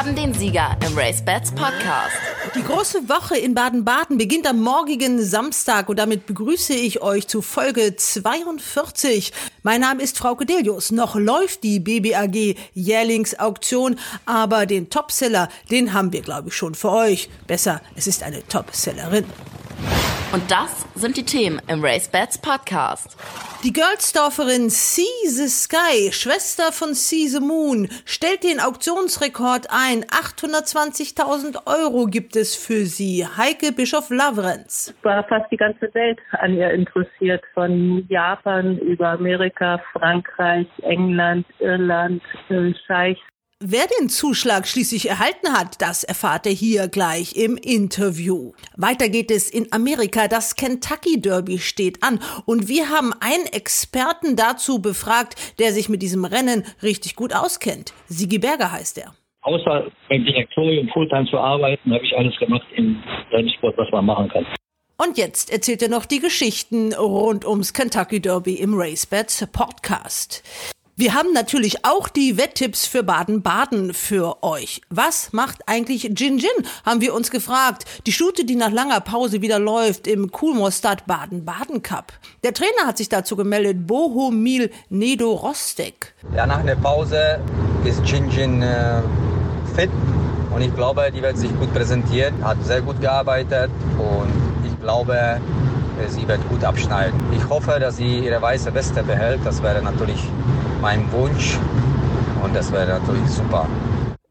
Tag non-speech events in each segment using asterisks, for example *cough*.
haben den Sieger im Race Bats Podcast. Die große Woche in Baden-Baden beginnt am morgigen Samstag und damit begrüße ich euch zu Folge 42. Mein Name ist Frau Delius. Noch läuft die BBAG Jährlingsauktion, aber den Topseller, den haben wir glaube ich schon für euch. Besser, es ist eine Topsellerin. Und das sind die Themen im Race Bats Podcast. Die Girlsdorferin See the Sky, Schwester von See the Moon, stellt den Auktionsrekord ein. 820.000 Euro gibt es für sie. Heike Bischof Lavrenz. War fast die ganze Welt an ihr interessiert. Von Japan über Amerika, Frankreich, England, Irland, Scheich, Wer den Zuschlag schließlich erhalten hat, das erfahrt ihr hier gleich im Interview. Weiter geht es in Amerika. Das Kentucky Derby steht an und wir haben einen Experten dazu befragt, der sich mit diesem Rennen richtig gut auskennt. Sigi Berger heißt er. Außer beim Direktorium Fulltime zu arbeiten, habe ich alles gemacht im Rennsport, was man machen kann. Und jetzt erzählt er noch die Geschichten rund ums Kentucky Derby im RaceBets Podcast. Wir haben natürlich auch die Wetttipps für Baden-Baden für euch. Was macht eigentlich Gin Gin? Haben wir uns gefragt. Die Stute, die nach langer Pause wieder läuft im Kulmostad Baden-Baden Cup. Der Trainer hat sich dazu gemeldet, Bohumil Nedo Rostek. Ja, nach einer Pause ist Gin Gin äh, fit und ich glaube, die wird sich gut präsentieren, hat sehr gut gearbeitet und ich glaube, sie wird gut abschneiden. Ich hoffe, dass sie ihre weiße Weste behält. Das wäre natürlich mein Wunsch und das wäre natürlich super.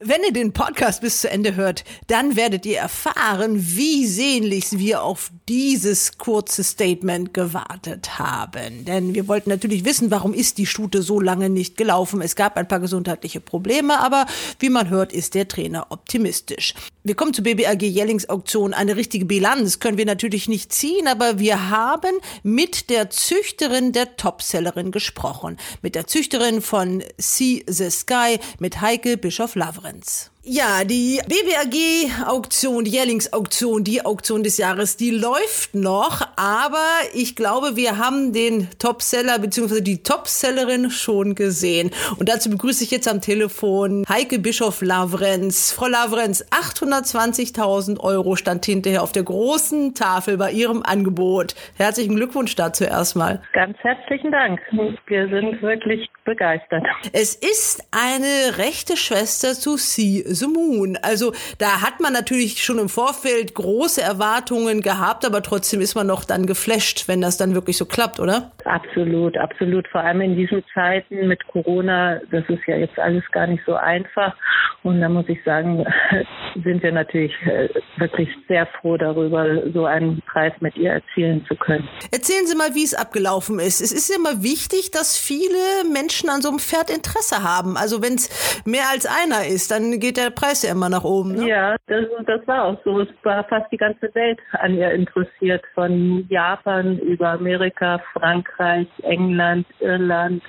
Wenn ihr den Podcast bis zu Ende hört, dann werdet ihr erfahren, wie sehnlichst wir auf dieses kurze Statement gewartet haben. Denn wir wollten natürlich wissen, warum ist die Stute so lange nicht gelaufen. Es gab ein paar gesundheitliche Probleme, aber wie man hört, ist der Trainer optimistisch. Wir kommen zur BBAG Jellingsauktion. Eine richtige Bilanz können wir natürlich nicht ziehen, aber wir haben mit der Züchterin der Topsellerin gesprochen. Mit der Züchterin von See the Sky, mit Heike Bischof Lavre. Lorenz. Ja, die BBAG-Auktion, die Jährlingsauktion, die Auktion des Jahres, die läuft noch, aber ich glaube, wir haben den Topseller bzw. die Topsellerin schon gesehen. Und dazu begrüße ich jetzt am Telefon Heike Bischof Lavrenz. Frau Lavrenz, 820.000 Euro stand hinterher auf der großen Tafel bei Ihrem Angebot. Herzlichen Glückwunsch dazu erstmal. Ganz herzlichen Dank. Wir sind wirklich begeistert. Es ist eine rechte Schwester zu Sie the Moon. Also da hat man natürlich schon im Vorfeld große Erwartungen gehabt, aber trotzdem ist man noch dann geflasht, wenn das dann wirklich so klappt, oder? Absolut, absolut. Vor allem in diesen Zeiten mit Corona, das ist ja jetzt alles gar nicht so einfach. Und da muss ich sagen, *laughs* sind wir natürlich äh, wirklich sehr froh darüber, so einen Preis mit ihr erzielen zu können. Erzählen Sie mal, wie es abgelaufen ist. Es ist immer wichtig, dass viele Menschen an so einem Pferd Interesse haben. Also wenn es mehr als einer ist, dann geht der Preis ja immer nach oben. Ne? Ja, das, das war auch so. Es war fast die ganze Welt an ihr interessiert. Von Japan über Amerika, Frankreich, England, Irland,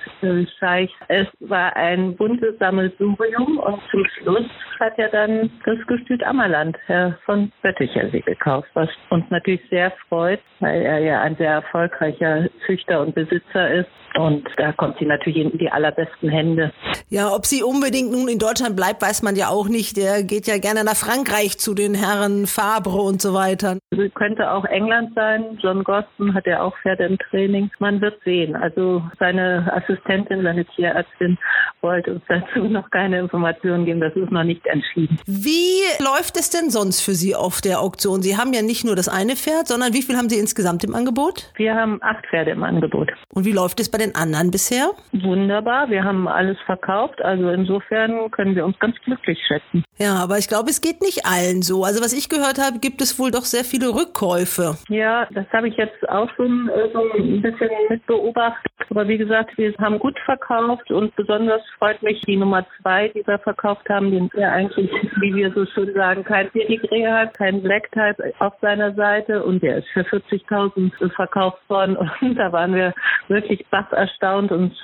Scheich. Es war ein buntes Sammelsurium und zum Schluss hat er dann das Gestüt Ammerland, Herr von Bötticher, sie gekauft, was uns natürlich sehr freut, weil er ja ein sehr erfolgreicher Züchter und Besitzer ist. Und da kommt sie natürlich in die allerbesten Hände. Ja, ob sie unbedingt nun in Deutschland bleibt, weiß man ja auch nicht. Der geht ja gerne nach Frankreich zu den Herren Fabre und so weiter. Also könnte auch England sein. John Goston hat ja auch Pferde im Training. Man wird sehen. Also seine Assistentin, seine Tierärztin wollte uns dazu noch keine Informationen geben. Das ist noch nicht entschieden. Wie läuft es denn sonst für Sie auf der Auktion? Sie haben ja nicht nur das eine Pferd, sondern wie viel haben Sie insgesamt im Angebot? Wir haben acht Pferde im Angebot. Und wie läuft es bei den anderen bisher? Wunderbar. Wir haben alles verkauft. Also insofern können wir uns ganz glücklich schätzen. Ja, aber ich glaube, es geht nicht allen so. Also was ich gehört habe, gibt es wohl doch sehr viele Rückkäufe. Ja, das habe ich jetzt auch schon äh, so ein bisschen mit beobachtet. Aber wie gesagt, wir haben gut verkauft und besonders freut mich die Nummer zwei, die wir verkauft haben, den er eigentlich, wie wir so schön sagen, kein Pedigree hat, kein Black Type auf seiner Seite und der ist für 40.000 verkauft worden *laughs* und da waren wir wirklich baff erstaunt und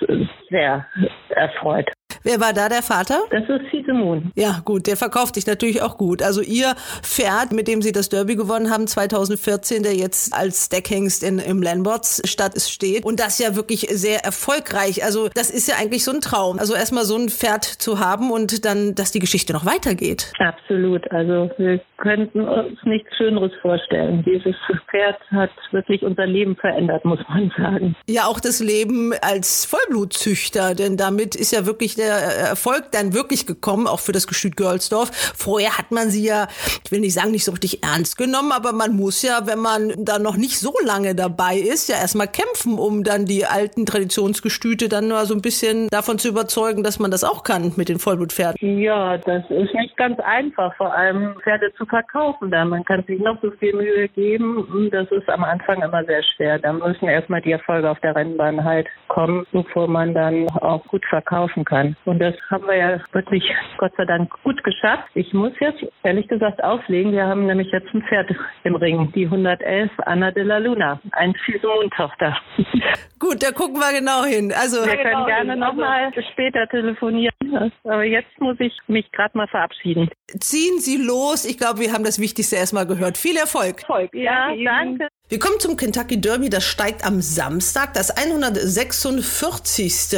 sehr erfreut. Wer war da der Vater? Das ist Moon. Ja, gut, der verkauft sich natürlich auch gut. Also ihr Pferd, mit dem Sie das Derby gewonnen haben 2014, der jetzt als Deckhengst in, im Lamberts Stadt steht und das ja wirklich sehr erfolgreich. Also das ist ja eigentlich so ein Traum. Also erstmal so ein Pferd zu haben und dann, dass die Geschichte noch weitergeht. Absolut. Also wir könnten uns nichts Schöneres vorstellen. Dieses Pferd hat wirklich unser Leben verändert, muss man sagen. Ja, auch das Leben als Vollblutzüchter, denn damit ist ja wirklich der Erfolg dann wirklich gekommen, auch für das Gestüt Görlsdorf. Vorher hat man sie ja, ich will nicht sagen, nicht so richtig ernst genommen, aber man muss ja, wenn man da noch nicht so lange dabei ist, ja erstmal kämpfen, um dann die alten Traditionsgestüte dann nur so ein bisschen davon zu überzeugen, dass man das auch kann mit den Vollblutpferden. Ja, das ist nicht ganz einfach, vor allem Pferde zu verkaufen. Da man kann sich noch so viel Mühe geben. Das ist am Anfang immer sehr schwer. Da müssen erstmal die Erfolge auf der Rennbahn halt kommen, bevor man dann auch gut verkaufen kann. Und das haben wir ja wirklich Gott sei Dank gut geschafft. Ich muss jetzt ehrlich gesagt auflegen. Wir haben nämlich jetzt ein Pferd im Ring, die 111 Anna de la Luna, ein Fisemon-Tochter. *laughs* Gut, da gucken wir genau hin. Also wir können genau gerne nochmal später telefonieren. Aber jetzt muss ich mich gerade mal verabschieden. Ziehen Sie los. Ich glaube, wir haben das Wichtigste erstmal gehört. Viel Erfolg. Erfolg. Ja, danke. Wir kommen zum Kentucky Derby, das steigt am Samstag, das 146.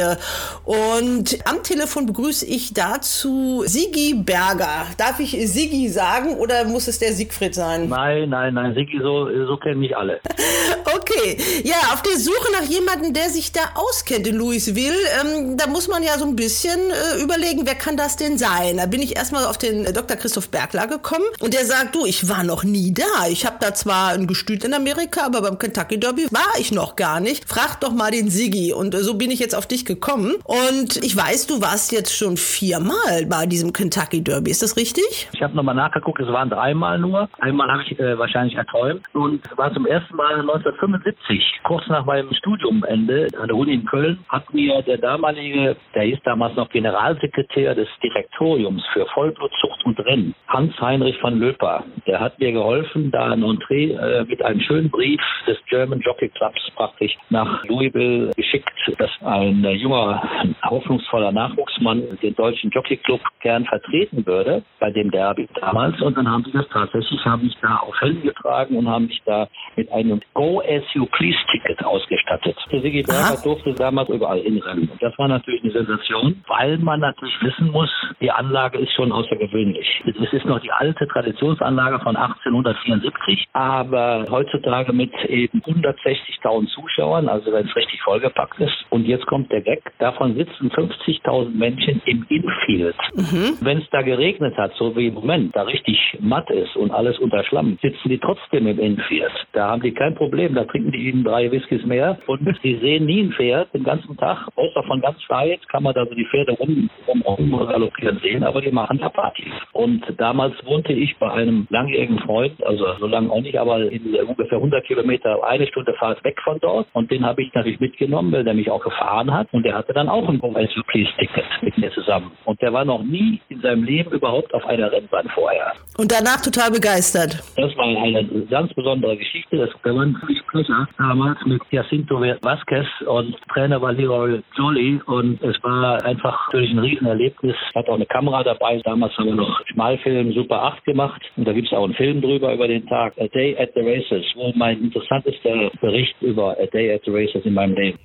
Und am Telefon begrüße ich dazu Sigi Berger. Darf ich Sigi sagen oder muss es der Siegfried sein? Nein, nein, nein, Sigi, so, so kennen mich alle. *laughs* okay, ja, auf der Suche nach jemandem, der sich da auskennt in Louisville, ähm, da muss man ja so ein bisschen äh, überlegen, wer kann das denn sein? Da bin ich erstmal auf den äh, Dr. Christoph Bergler gekommen und der sagt, du, ich war noch nie da. Ich habe da zwar ein Gestüt in Amerika, Amerika, aber beim Kentucky Derby war ich noch gar nicht. Frag doch mal den Siggi. Und so bin ich jetzt auf dich gekommen. Und ich weiß, du warst jetzt schon viermal bei diesem Kentucky Derby. Ist das richtig? Ich habe nochmal nachgeguckt, es waren dreimal nur. Einmal habe ich äh, wahrscheinlich erträumt und war zum ersten Mal 1975, kurz nach meinem Studiumende an der Uni in Köln, hat mir der damalige, der hieß damals noch Generalsekretär des Direktoriums für Vollblutzucht und Rennen, Hans-Heinrich von Löper, der hat mir geholfen, da ein Entree äh, mit einem schönen Brief des German Jockey Clubs praktisch nach Louisville geschickt, dass ein junger, hoffnungsvoller Nachwuchsmann den deutschen Jockey Club gern vertreten würde bei dem Derby damals. Und dann haben sie das tatsächlich, haben mich da auf Helm getragen und haben mich da mit einem Go As You Please Ticket ausgestattet. Der Sigi Berger durfte damals überall hinrennen. Und das war natürlich eine Sensation, weil man natürlich wissen muss, die Anlage ist schon außergewöhnlich. Es ist noch die alte Traditionsanlage von 1874, aber heutzutage Anlage mit eben 160.000 Zuschauern, also wenn es richtig vollgepackt ist. Und jetzt kommt der Gag, davon sitzen 50.000 Menschen im Infield. Mhm. Wenn es da geregnet hat, so wie im Moment, da richtig matt ist und alles unter Schlamm, sitzen die trotzdem im Infield. Da haben die kein Problem, da trinken die ihnen drei Whiskys mehr und *laughs* die sehen nie ein Pferd den ganzen Tag, außer von ganz weit kann man da so die Pferde rum, rum, rum galoppieren sehen, aber die machen da Party. Und damals wohnte ich bei einem langjährigen Freund, also so lange auch nicht, aber in ungefähr 100 Kilometer, eine Stunde Fahrt weg von dort. Und den habe ich natürlich mitgenommen, weil der mich auch gefahren hat. Und der hatte dann auch ein Mobile Please-Ticket mit mir zusammen. Und der war noch nie in seinem Leben überhaupt auf einer Rennbahn vorher. Und danach total begeistert. Das war eine ganz besondere Geschichte. Das war ein Sprecher damals mit Jacinto Vasquez und Trainer war Leroy Jolie. Und es war einfach natürlich ein Riesenerlebnis. Hat auch eine Kamera dabei. Damals haben wir noch Schmalfilm Super 8 gemacht. Und da gibt es auch einen Film drüber über den Tag. A Day at the Races, wo mein interessantester Bericht über A Day at the Races in meinem Leben.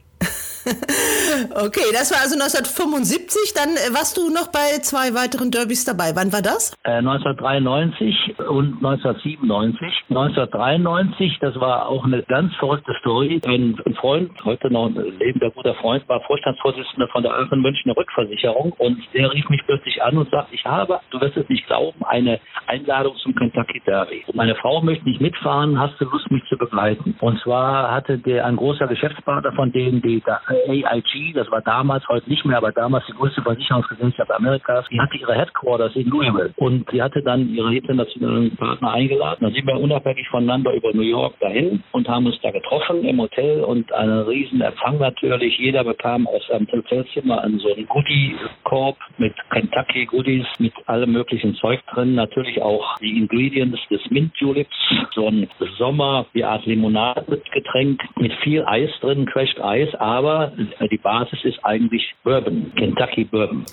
*laughs* okay, das war also 1975. Dann äh, warst du noch bei zwei weiteren Derbys dabei. Wann war das? Äh, 1993 und 1997. 1993, das war auch eine ganz verrückte Story. Ein, ein Freund, heute noch ein lebender guter Freund, war Vorstandsvorsitzender von der Aachen Münchner Rückversicherung und der rief mich plötzlich an und sagt, ich habe, du wirst es nicht glauben, eine Einladung zum Kentucky Derby. Meine Frau möchte nicht mitfahren, hast du Lust, mich zu begleiten? Und zwar hatte der ein großer Geschäftspartner von denen, die da AIG, das war damals, heute nicht mehr, aber damals die größte Versicherungsgesellschaft Amerikas, die hatte ihre Headquarters in Louisville und sie hatte dann ihre internationalen Partner eingeladen. Da sind wir unabhängig voneinander über New York dahin und haben uns da getroffen im Hotel und einen riesen Empfang natürlich. Jeder bekam aus seinem Hotelzimmer einen so einen Goodie-Korb mit Kentucky Goodies, mit allem möglichen Zeug drin. Natürlich auch die Ingredients des Mint Juleps, so ein Sommer, wie Art Limonade-Getränk mit viel Eis drin, Crashed Eis, aber aber die Basis ist eigentlich Bourbon, Kentucky Bourbon.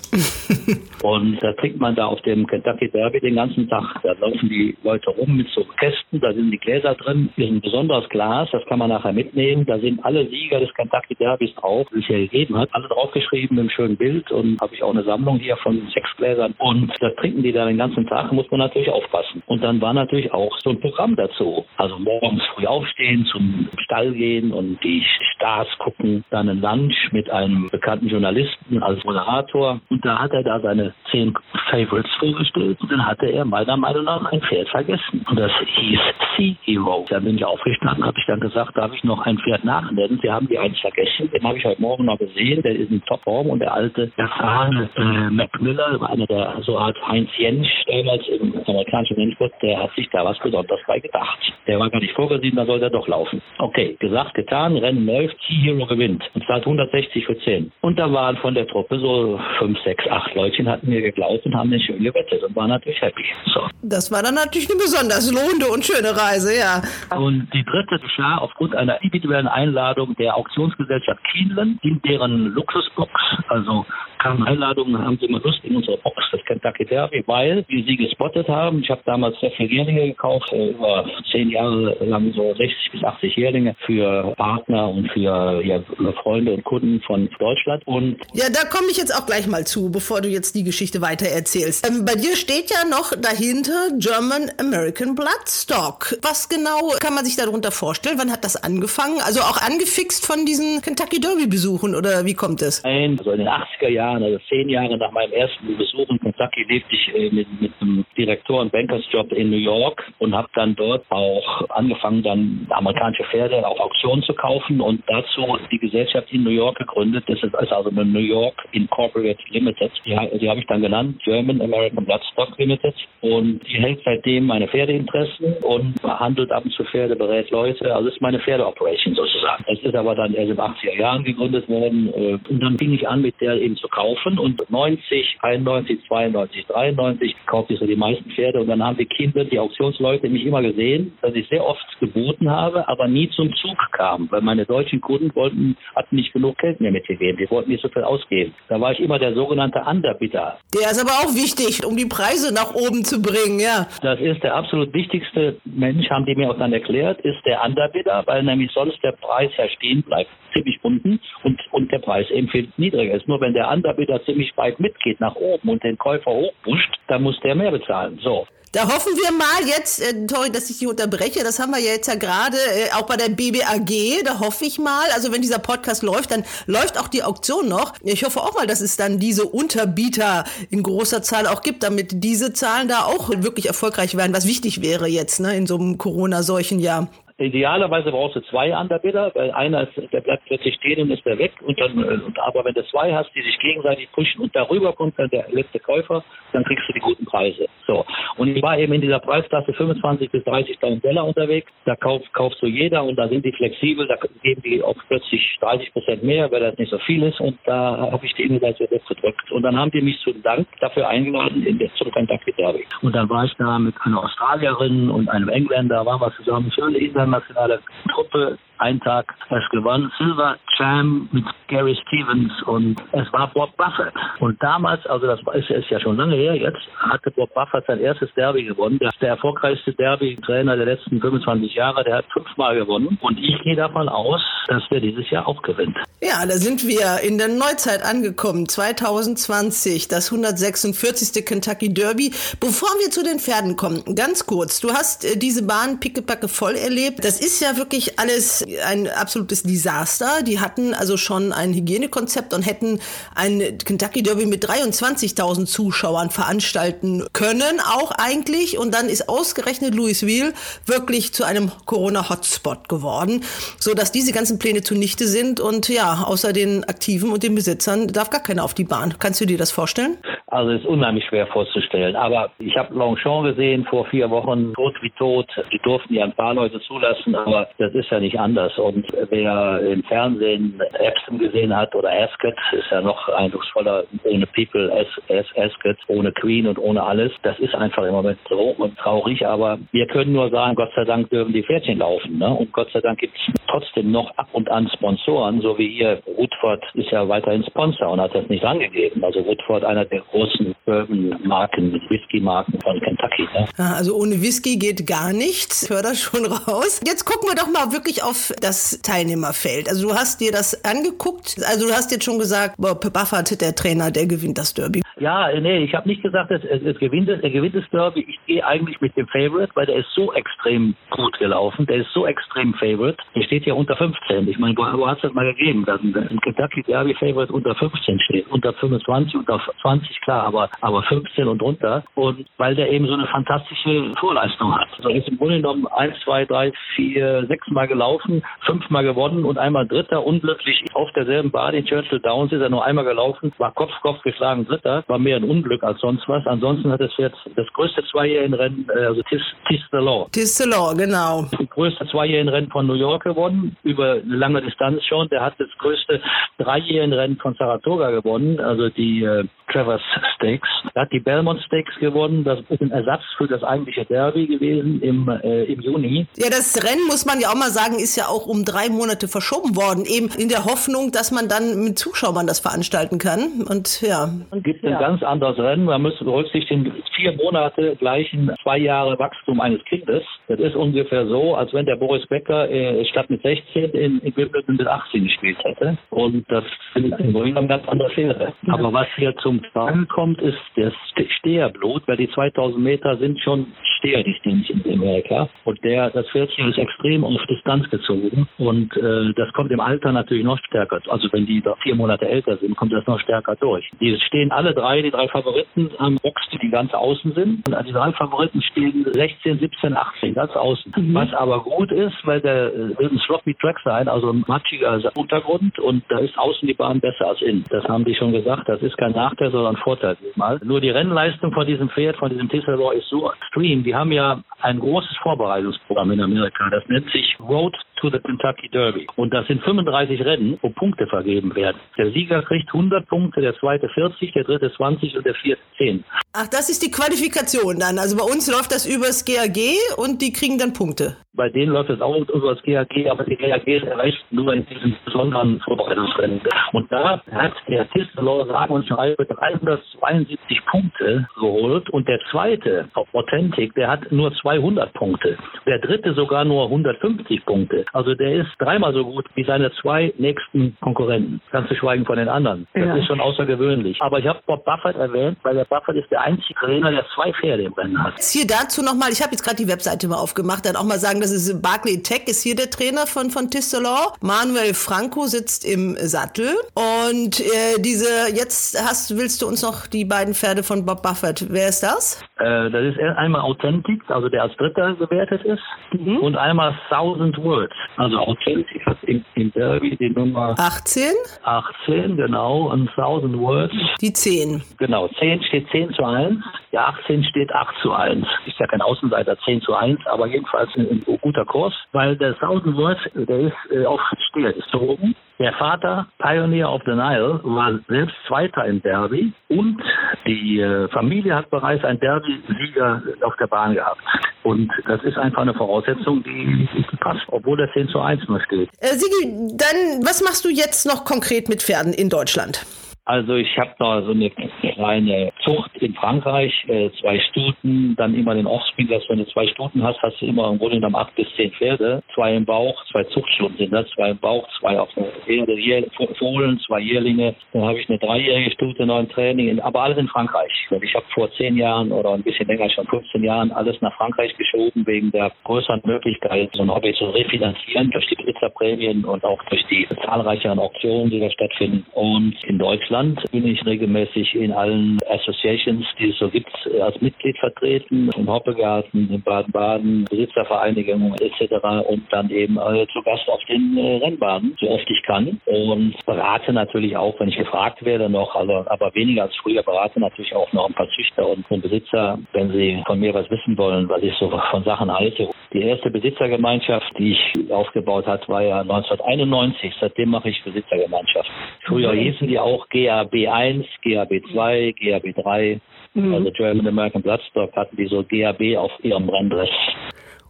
*laughs* und da trinkt man da auf dem Kentucky Derby den ganzen Tag. Da laufen die Leute rum mit so Kästen, da sind die Gläser drin, ist ein besonderes Glas, das kann man nachher mitnehmen. Da sind alle Sieger des Kentucky Derbys drauf, die es ja gegeben hat, alle draufgeschrieben im schönen Bild und habe ich auch eine Sammlung hier von sechs Gläsern. Und da trinken die da den ganzen Tag, muss man natürlich aufpassen. Und dann war natürlich auch so ein Programm dazu. Also morgens früh aufstehen, zum Stall gehen und die Stars gucken, dann ein Lunch mit einem bekannten Journalisten als Moderator. Und da hat er da seine zehn Favorites vorgestellt. Und dann hatte er meiner Meinung nach ein Pferd vergessen. Und das hieß Sea Hero. Da bin ich aufgestanden, habe ich dann gesagt, darf ich noch ein Pferd nachnennen? Sie haben die eins vergessen. Den habe ich heute Morgen noch gesehen. Der ist in Topform und der alte erfahrene äh, Mac Miller, einer der so Art Heinz Jensch damals im amerikanischen Rennsport, der hat sich da was Besonderes bei gedacht. Der war gar nicht vorgesehen, da soll der doch laufen. Okay, gesagt, getan, Rennen läuft, Sea Hero gewinnt und zahlt 160 für 10. Und da waren von der Truppe so fünf, sechs, acht Leutchen hatten mir geglaubt und haben den schön gewettet und waren natürlich happy. So. Das war dann natürlich eine besonders lohnende und schöne Reise, ja. Und die dritte geschah aufgrund einer individuellen Einladung der Auktionsgesellschaft Kienlen in deren Luxusbox. Also kamen Einladungen, haben sie immer Lust in unsere Box, das Kentucky Derby, weil wir sie gespottet haben. Ich habe damals sehr viele Jährlinge gekauft, äh, über zehn Jahre lang so 60 bis 80 Jährlinge für Partner und für ja, Freunde und Kunden von Deutschland. Und ja, da komme ich jetzt auch gleich mal zu, bevor du jetzt die Geschichte weiter erzählst. Ähm, bei dir steht ja noch dahinter German American Bloodstock. Was genau kann man sich darunter vorstellen? Wann hat das angefangen? Also auch angefixt von diesen Kentucky Derby Besuchen oder wie kommt es? Nein, also in den 80er Jahren, also zehn Jahre nach meinem ersten Besuch in Kentucky, lebte ich äh, mit, mit einem Direktor- und Bankersjob in New York und habe dann dort auch angefangen, dann amerikanische Pferde auf Auktionen zu kaufen und dazu die Gesellschaft in New York gegründet. Das ist also eine New York Incorporated Limited. Die, die habe ich dann genannt, German American Bloodstock Limited. Und die hält seitdem meine Pferdeinteressen und handelt ab und zu Pferde, berät Leute. Also ist meine Pferdeoperation sozusagen. Das ist aber dann erst in den 80er Jahren gegründet worden. Äh, und dann fing ich an, mit der eben zu kaufen. Und 90, 91, 92, 93 kaufte ich so die meisten Pferde. Und dann haben die Kinder, die Auktionsleute, mich immer gesehen, dass ich sehr oft geboten habe, aber nie zum Zug kam. Weil meine deutschen Kunden wollten, hatten nicht genug Geld mehr mitgegeben. Die wollten nicht so viel ausgeben. Da war ich immer der sogenannte Underbidder. Der ist aber auch wichtig, um die Preise nach oben zu bringen, ja. Das ist der absolut wichtigste Mensch, haben die mir auch dann erklärt, ist der Underbidder, weil nämlich sonst der Preis ja stehen bleibt, ziemlich unten und, und der Preis eben viel niedriger ist. Nur wenn der Underbidder ziemlich weit mitgeht nach oben und den Käufer hochpusht, dann muss der mehr bezahlen. So. Da hoffen wir mal jetzt, äh, sorry, dass ich dich unterbreche, das haben wir ja jetzt ja gerade äh, auch bei der BBAG, da hoffe ich mal, also wenn dieser Podcast läuft, dann läuft auch die Auktion noch. Ich hoffe auch mal, dass es dann diese Unterbieter in großer Zahl auch gibt, damit diese Zahlen da auch wirklich erfolgreich werden, was wichtig wäre jetzt ne, in so einem Corona-Seuchenjahr. Idealerweise brauchst du zwei Underbidder, weil einer ist, der bleibt plötzlich stehen und ist der weg. Und dann, äh, und, aber wenn du zwei hast, die sich gegenseitig pushen und darüber kommt dann der letzte Käufer, dann kriegst du die guten Preise. So. Und ich war eben in dieser Preisklasse 25 bis 30.000 Dollar unterwegs. Da kauft, kauft so jeder und da sind die flexibel. Da geben die auch plötzlich 30 Prozent mehr, weil das nicht so viel ist. Und da habe ich die Innovation weggedrückt. Und dann haben die mich zum Dank dafür eingeladen in der, zum Kentucky Derby. Und dann war ich da mit einer Australierin und einem Engländer, waren wir zusammen schöne internationale Truppe ein Tag es gewann Silver Jam mit Gary Stevens und es war Bob Buffett. Und damals, also das ist, ist ja schon lange her jetzt, hatte Bob Buffett sein erstes Derby gewonnen. Der der erfolgreichste Derby-Trainer der letzten 25 Jahre. Der hat fünfmal gewonnen. Und ich gehe davon aus, dass der dieses Jahr auch gewinnt. Ja, da sind wir in der Neuzeit angekommen. 2020, das 146. Kentucky Derby. Bevor wir zu den Pferden kommen, ganz kurz. Du hast äh, diese Bahn pickepacke voll erlebt. Das ist ja wirklich alles ein absolutes Desaster. Die hatten also schon ein Hygienekonzept und hätten ein Kentucky Derby mit 23.000 Zuschauern veranstalten können, auch eigentlich. Und dann ist ausgerechnet Louisville wirklich zu einem Corona-Hotspot geworden, so dass diese ganzen Pläne zunichte sind. Und ja, außer den Aktiven und den Besitzern darf gar keiner auf die Bahn. Kannst du dir das vorstellen? Also ist unheimlich schwer vorzustellen. Aber ich habe Longchamp gesehen vor vier Wochen, tot wie tot. Die durften ja ein paar Leute zulassen, aber das ist ja nicht anders. Und wer im Fernsehen Epson gesehen hat oder Ascot, ist ja noch eindrucksvoller ohne People, as, as Ascot, ohne Queen und ohne alles. Das ist einfach im Moment so und traurig. Aber wir können nur sagen, Gott sei Dank dürfen die Pferdchen laufen. Ne? Und Gott sei Dank gibt es trotzdem noch ab und an Sponsoren, so wie hier Woodford ist ja weiterhin Sponsor und hat das nicht angegeben. Also Woodford einer der großen Bourbon-Marken, Whisky-Marken von Kentucky. Ne? Also ohne Whisky geht gar nichts. Hör das schon raus. Jetzt gucken wir doch mal wirklich auf das Teilnehmerfeld. Also du hast dir das angeguckt. Also du hast jetzt schon gesagt, Bob Buffett, der Trainer, der gewinnt das Derby. Ja, nee, ich habe nicht gesagt, es, es, es gewinnt es, er gewinnt das Derby. Ich gehe eigentlich mit dem Favorite, weil der ist so extrem gut gelaufen. Der ist so extrem Favorite. Der steht ja unter 15. Ich meine, wo, wo hat es das mal gegeben, dass ein, ein Kentucky Derby Favorite unter 15 steht? Unter 25, unter 20, klar, aber, aber 15 und drunter. Und weil der eben so eine fantastische Vorleistung hat. Also er ist im Grunde genommen 1, 2, 3, 4, 6 Mal gelaufen, 5 Mal gewonnen und einmal Dritter. Unglücklich auf derselben Bahn in Churchill Downs ist er nur einmal gelaufen, war Kopf, Kopf geschlagen Dritter war mehr ein Unglück als sonst was. Ansonsten hat es jetzt das größte Zweijährigen-Rennen, äh, also Tis, Tis the Law. Tis the Law, genau. Das größte Zweijährigen-Rennen von New York gewonnen, über eine lange Distanz schon. Der hat das größte Dreijährigen-Rennen von Saratoga gewonnen, also die äh, Travers Stakes. Er hat die Belmont Stakes gewonnen. Das ist ein Ersatz für das eigentliche Derby gewesen im, äh, im Juni. Ja, das Rennen, muss man ja auch mal sagen, ist ja auch um drei Monate verschoben worden, eben in der Hoffnung, dass man dann mit Zuschauern das veranstalten kann. Und ja. Und gibt ja. Ein ganz anderes Rennen. Man muss berücksichtigen, vier Monate gleichen zwei Jahre Wachstum eines Kindes. Das ist ungefähr so, als wenn der Boris Becker äh, statt mit 16 in, in Wimbledon mit 18 gespielt hätte. Und das sind im Grunde genommen ganz andere Fehler. Aber was hier zum Tragen kommt, ist das Steherblut, weil die 2000 Meter sind schon Steherdistanz in Amerika. Und der, das Pferdchen ist extrem auf Distanz gezogen. Und äh, das kommt im Alter natürlich noch stärker. Also wenn die da vier Monate älter sind, kommt das noch stärker durch. Die stehen alle drei, die drei Favoriten am Box, die ganz außen sind. Und die drei Favoriten stehen 16, 17, 18, ganz außen. Mhm. Was aber gut ist, weil der äh, wird ein Sloppy Track sein, also ein matschiger Untergrund und da ist außen die Bahn besser als innen. Das haben die schon gesagt. Das ist kein Nachteil, sondern ein Vorteil diesmal. Nur die Rennleistung von diesem Pferd, von diesem Tisserlaw ist so extrem. Die haben ja ein großes Vorbereitungsprogramm in Amerika. Das nennt sich Road to the Kentucky Derby. Und das sind 35 Rennen, wo Punkte vergeben werden. Der Sieger kriegt 100 Punkte, der zweite 40, der dritte 20 und der vierte 10. Ach, das ist die Qualifikation dann. Also bei uns läuft das übers GAG und die kriegen dann Punkte. Bei denen läuft es auch über das GAG, aber die GAG erreicht nur in diesem besonderen Vorbereitungsrennen. Und da hat der Tistelor sagen und schreibe 372 Punkte geholt und der zweite, Authentic, der hat nur 200 Punkte. Der dritte sogar nur 150 Punkte. Also der ist dreimal so gut wie seine zwei nächsten Konkurrenten. Ganz zu schweigen von den anderen. Das ja. ist schon außergewöhnlich. Aber ich habe Bob Buffett erwähnt, weil der Buffett ist der einzige Trainer, der zwei Pferde im Rennen hat. Hier dazu nochmal, ich habe jetzt gerade die Webseite mal aufgemacht, dann auch mal sagen, das ist Barclay Tech, ist hier der Trainer von, von Tistelor. Manuel Franco sitzt im Sattel. Und äh, diese, jetzt hast, willst du uns noch die beiden Pferde von Bob Buffett. Wer ist das? Äh, das ist einmal Authentic, also der als Dritter gewertet ist. Mhm. Und einmal Thousand Words. Also Authentic hat im, im Derby die Nummer 18. 18, genau. Und Thousand Words. Die 10. Genau. 10 steht 10 zu 1. Die 18 steht 8 zu 1. Ist ja kein Außenseiter 10 zu 1, aber jedenfalls ein guter Kurs, weil der Thousand Words, der ist äh, auf Stier gezogen. Der Vater, Pioneer of the Nile, war selbst Zweiter im Derby und die äh, Familie hat bereits einen Derby-Sieger auf der Bahn gehabt. Und das ist einfach eine Voraussetzung, die, die passt, obwohl der 10 zu 1 nur steht. Äh, Sigi, dann was machst du jetzt noch konkret mit Pferden in Deutschland? Also ich habe da so eine kleine Zucht in Frankreich, äh, zwei Stuten, dann immer den Offspring, dass wenn du zwei Stuten hast, hast du immer im Grunde genommen acht bis zehn Pferde, zwei im Bauch, zwei Zuchtstuten sind das, zwei im Bauch, zwei auf der Erde, Fohlen, zwei Jährlinge, dann habe ich eine dreijährige Stute, neun Training, aber alles in Frankreich. Ich habe vor zehn Jahren oder ein bisschen länger, schon 15 Jahren, alles nach Frankreich geschoben, wegen der größeren Möglichkeit, so ein Hobby zu refinanzieren durch die Blitzerprämien und auch durch die zahlreicheren Auktionen, die da stattfinden. Und in Deutschland Deutschland bin ich regelmäßig in allen Associations, die es so gibt, als Mitglied vertreten, im Hoppegarten, in Baden-Baden, Besitzervereinigungen etc. und dann eben äh, zu Gast auf den äh, Rennbahnen, so oft ich kann. Und berate natürlich auch, wenn ich gefragt werde noch, also, aber weniger als früher, berate natürlich auch noch ein paar Züchter und, und Besitzer, wenn sie von mir was wissen wollen, was ich so von Sachen halte. Die erste Besitzergemeinschaft, die ich aufgebaut hat, war ja 1991. Seitdem mache ich Besitzergemeinschaft. Früher hießen die auch GAB 1, GAB 2, GAB 3. Mhm. Also German American Bloodstock hatten die so GAB auf ihrem Renndress.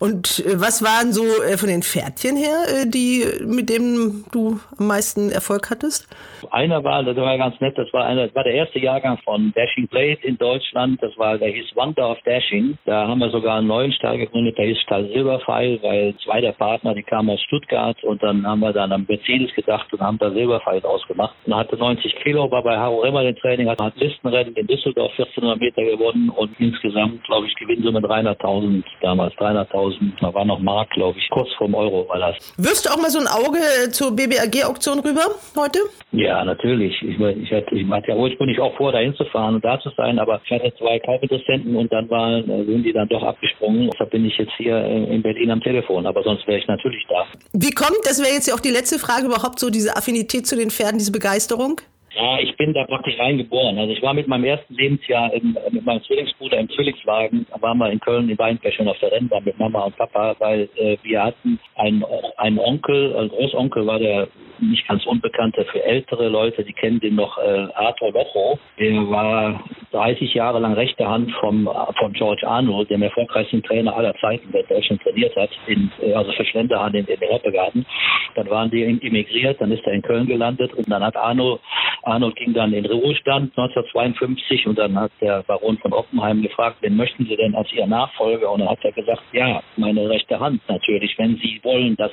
Und äh, was waren so äh, von den Pferdchen her, äh, die, mit denen du am meisten Erfolg hattest? Einer war, das war ganz nett, das war einer, das war der erste Jahrgang von Dashing Blade in Deutschland. Das war, der hieß Wonder of Dashing. Da haben wir sogar einen neuen Stall gegründet, der hieß Stall Silberpfeil, weil zwei der Partner, die kamen aus Stuttgart und dann haben wir dann am Mercedes gedacht und haben da Silberpfeil ausgemacht. Und hatte 90 Kilo, war bei Haro immer den Training, hat Listenrennen in Düsseldorf 1400 Meter gewonnen und insgesamt, glaube ich, Gewinnsumme 300.000 damals, 300.000 2000, da war noch Mark, glaube ich, kurz vorm Euro war das. Wirst du auch mal so ein Auge zur BBAG-Auktion rüber heute? Ja, natürlich. Ich, ich, hatte, ich hatte ja ursprünglich auch vor, da hinzufahren und da zu sein, aber ich hatte zwei Kaufinteressenten und dann waren, äh, sind die dann doch abgesprungen. Deshalb bin ich jetzt hier äh, in Berlin am Telefon, aber sonst wäre ich natürlich da. Wie kommt, das wäre jetzt ja auch die letzte Frage, überhaupt so diese Affinität zu den Pferden, diese Begeisterung? Ja, ich bin da praktisch reingeboren. Also ich war mit meinem ersten Lebensjahr im, mit meinem Zwillingsbruder im Zwillingswagen, waren wir in Köln in Weinberg schon auf der Rennbahn mit Mama und Papa, weil äh, wir hatten einen, einen Onkel, ein Großonkel war der nicht ganz unbekannter für ältere Leute, die kennen den noch, äh, Arthur Locho. Der war 30 Jahre lang rechte Hand vom, von George Arnold, dem erfolgreichsten Trainer aller Zeiten, der Deutschland trainiert hat, in, äh, also für Schlenderhand in, in Hoppegarten. Dann waren die emigriert, dann ist er in Köln gelandet und dann hat Arno Arnold ging dann in Ruhestand 1952 und dann hat der Baron von Oppenheim gefragt, wen möchten Sie denn als Ihr Nachfolger? Und dann hat er gesagt, ja, meine rechte Hand natürlich, wenn Sie wollen, dass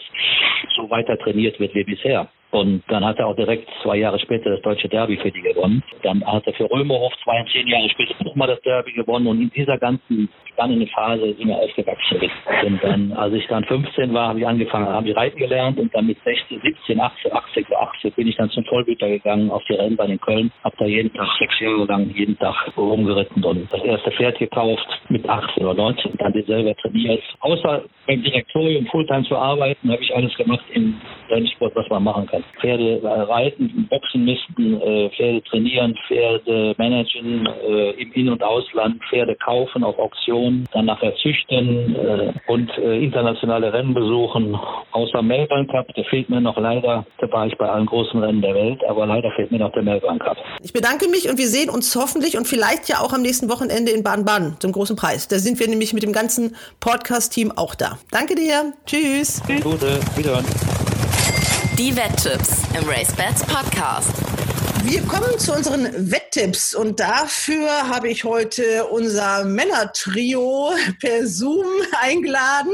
so weiter trainiert wird wie bisher. Und dann hat er auch direkt zwei Jahre später das deutsche Derby für die gewonnen. Dann hat er für Römerhof zwei und zehn Jahre später nochmal das Derby gewonnen. Und in dieser ganzen spannenden Phase sind wir aufgewachsen. Und dann, als ich dann 15 war, habe ich angefangen, habe ich reiten gelernt. Und dann mit 16, 17, 18, 18, 18 bin ich dann zum Vollbüter gegangen auf die Rennbahn in Köln. Habe da jeden Tag sechs Jahre lang jeden Tag rumgeritten und das erste Pferd gekauft mit 18 oder 19. Dann den selber trainiert. Außer beim Direktorium Fulltime zu arbeiten, habe ich alles gemacht im Rennsport, was man machen kann. Pferde reiten, Boxen misten, äh, Pferde trainieren, Pferde managen äh, im In- und Ausland, Pferde kaufen auf Auktionen, dann nachher züchten äh, und internationale Rennen besuchen. Außer Melbourne Cup, der fehlt mir noch leider. Da war ich bei allen großen Rennen der Welt, aber leider fehlt mir noch der Melbourne Cup. Ich bedanke mich und wir sehen uns hoffentlich und vielleicht ja auch am nächsten Wochenende in Baden-Baden zum großen Preis. Da sind wir nämlich mit dem ganzen Podcast-Team auch da. Danke dir. Tschüss. Gute, wiederhören. Die Wetttipps im RaceBets Podcast. Wir kommen zu unseren Wetttipps und dafür habe ich heute unser Männertrio per Zoom *laughs* eingeladen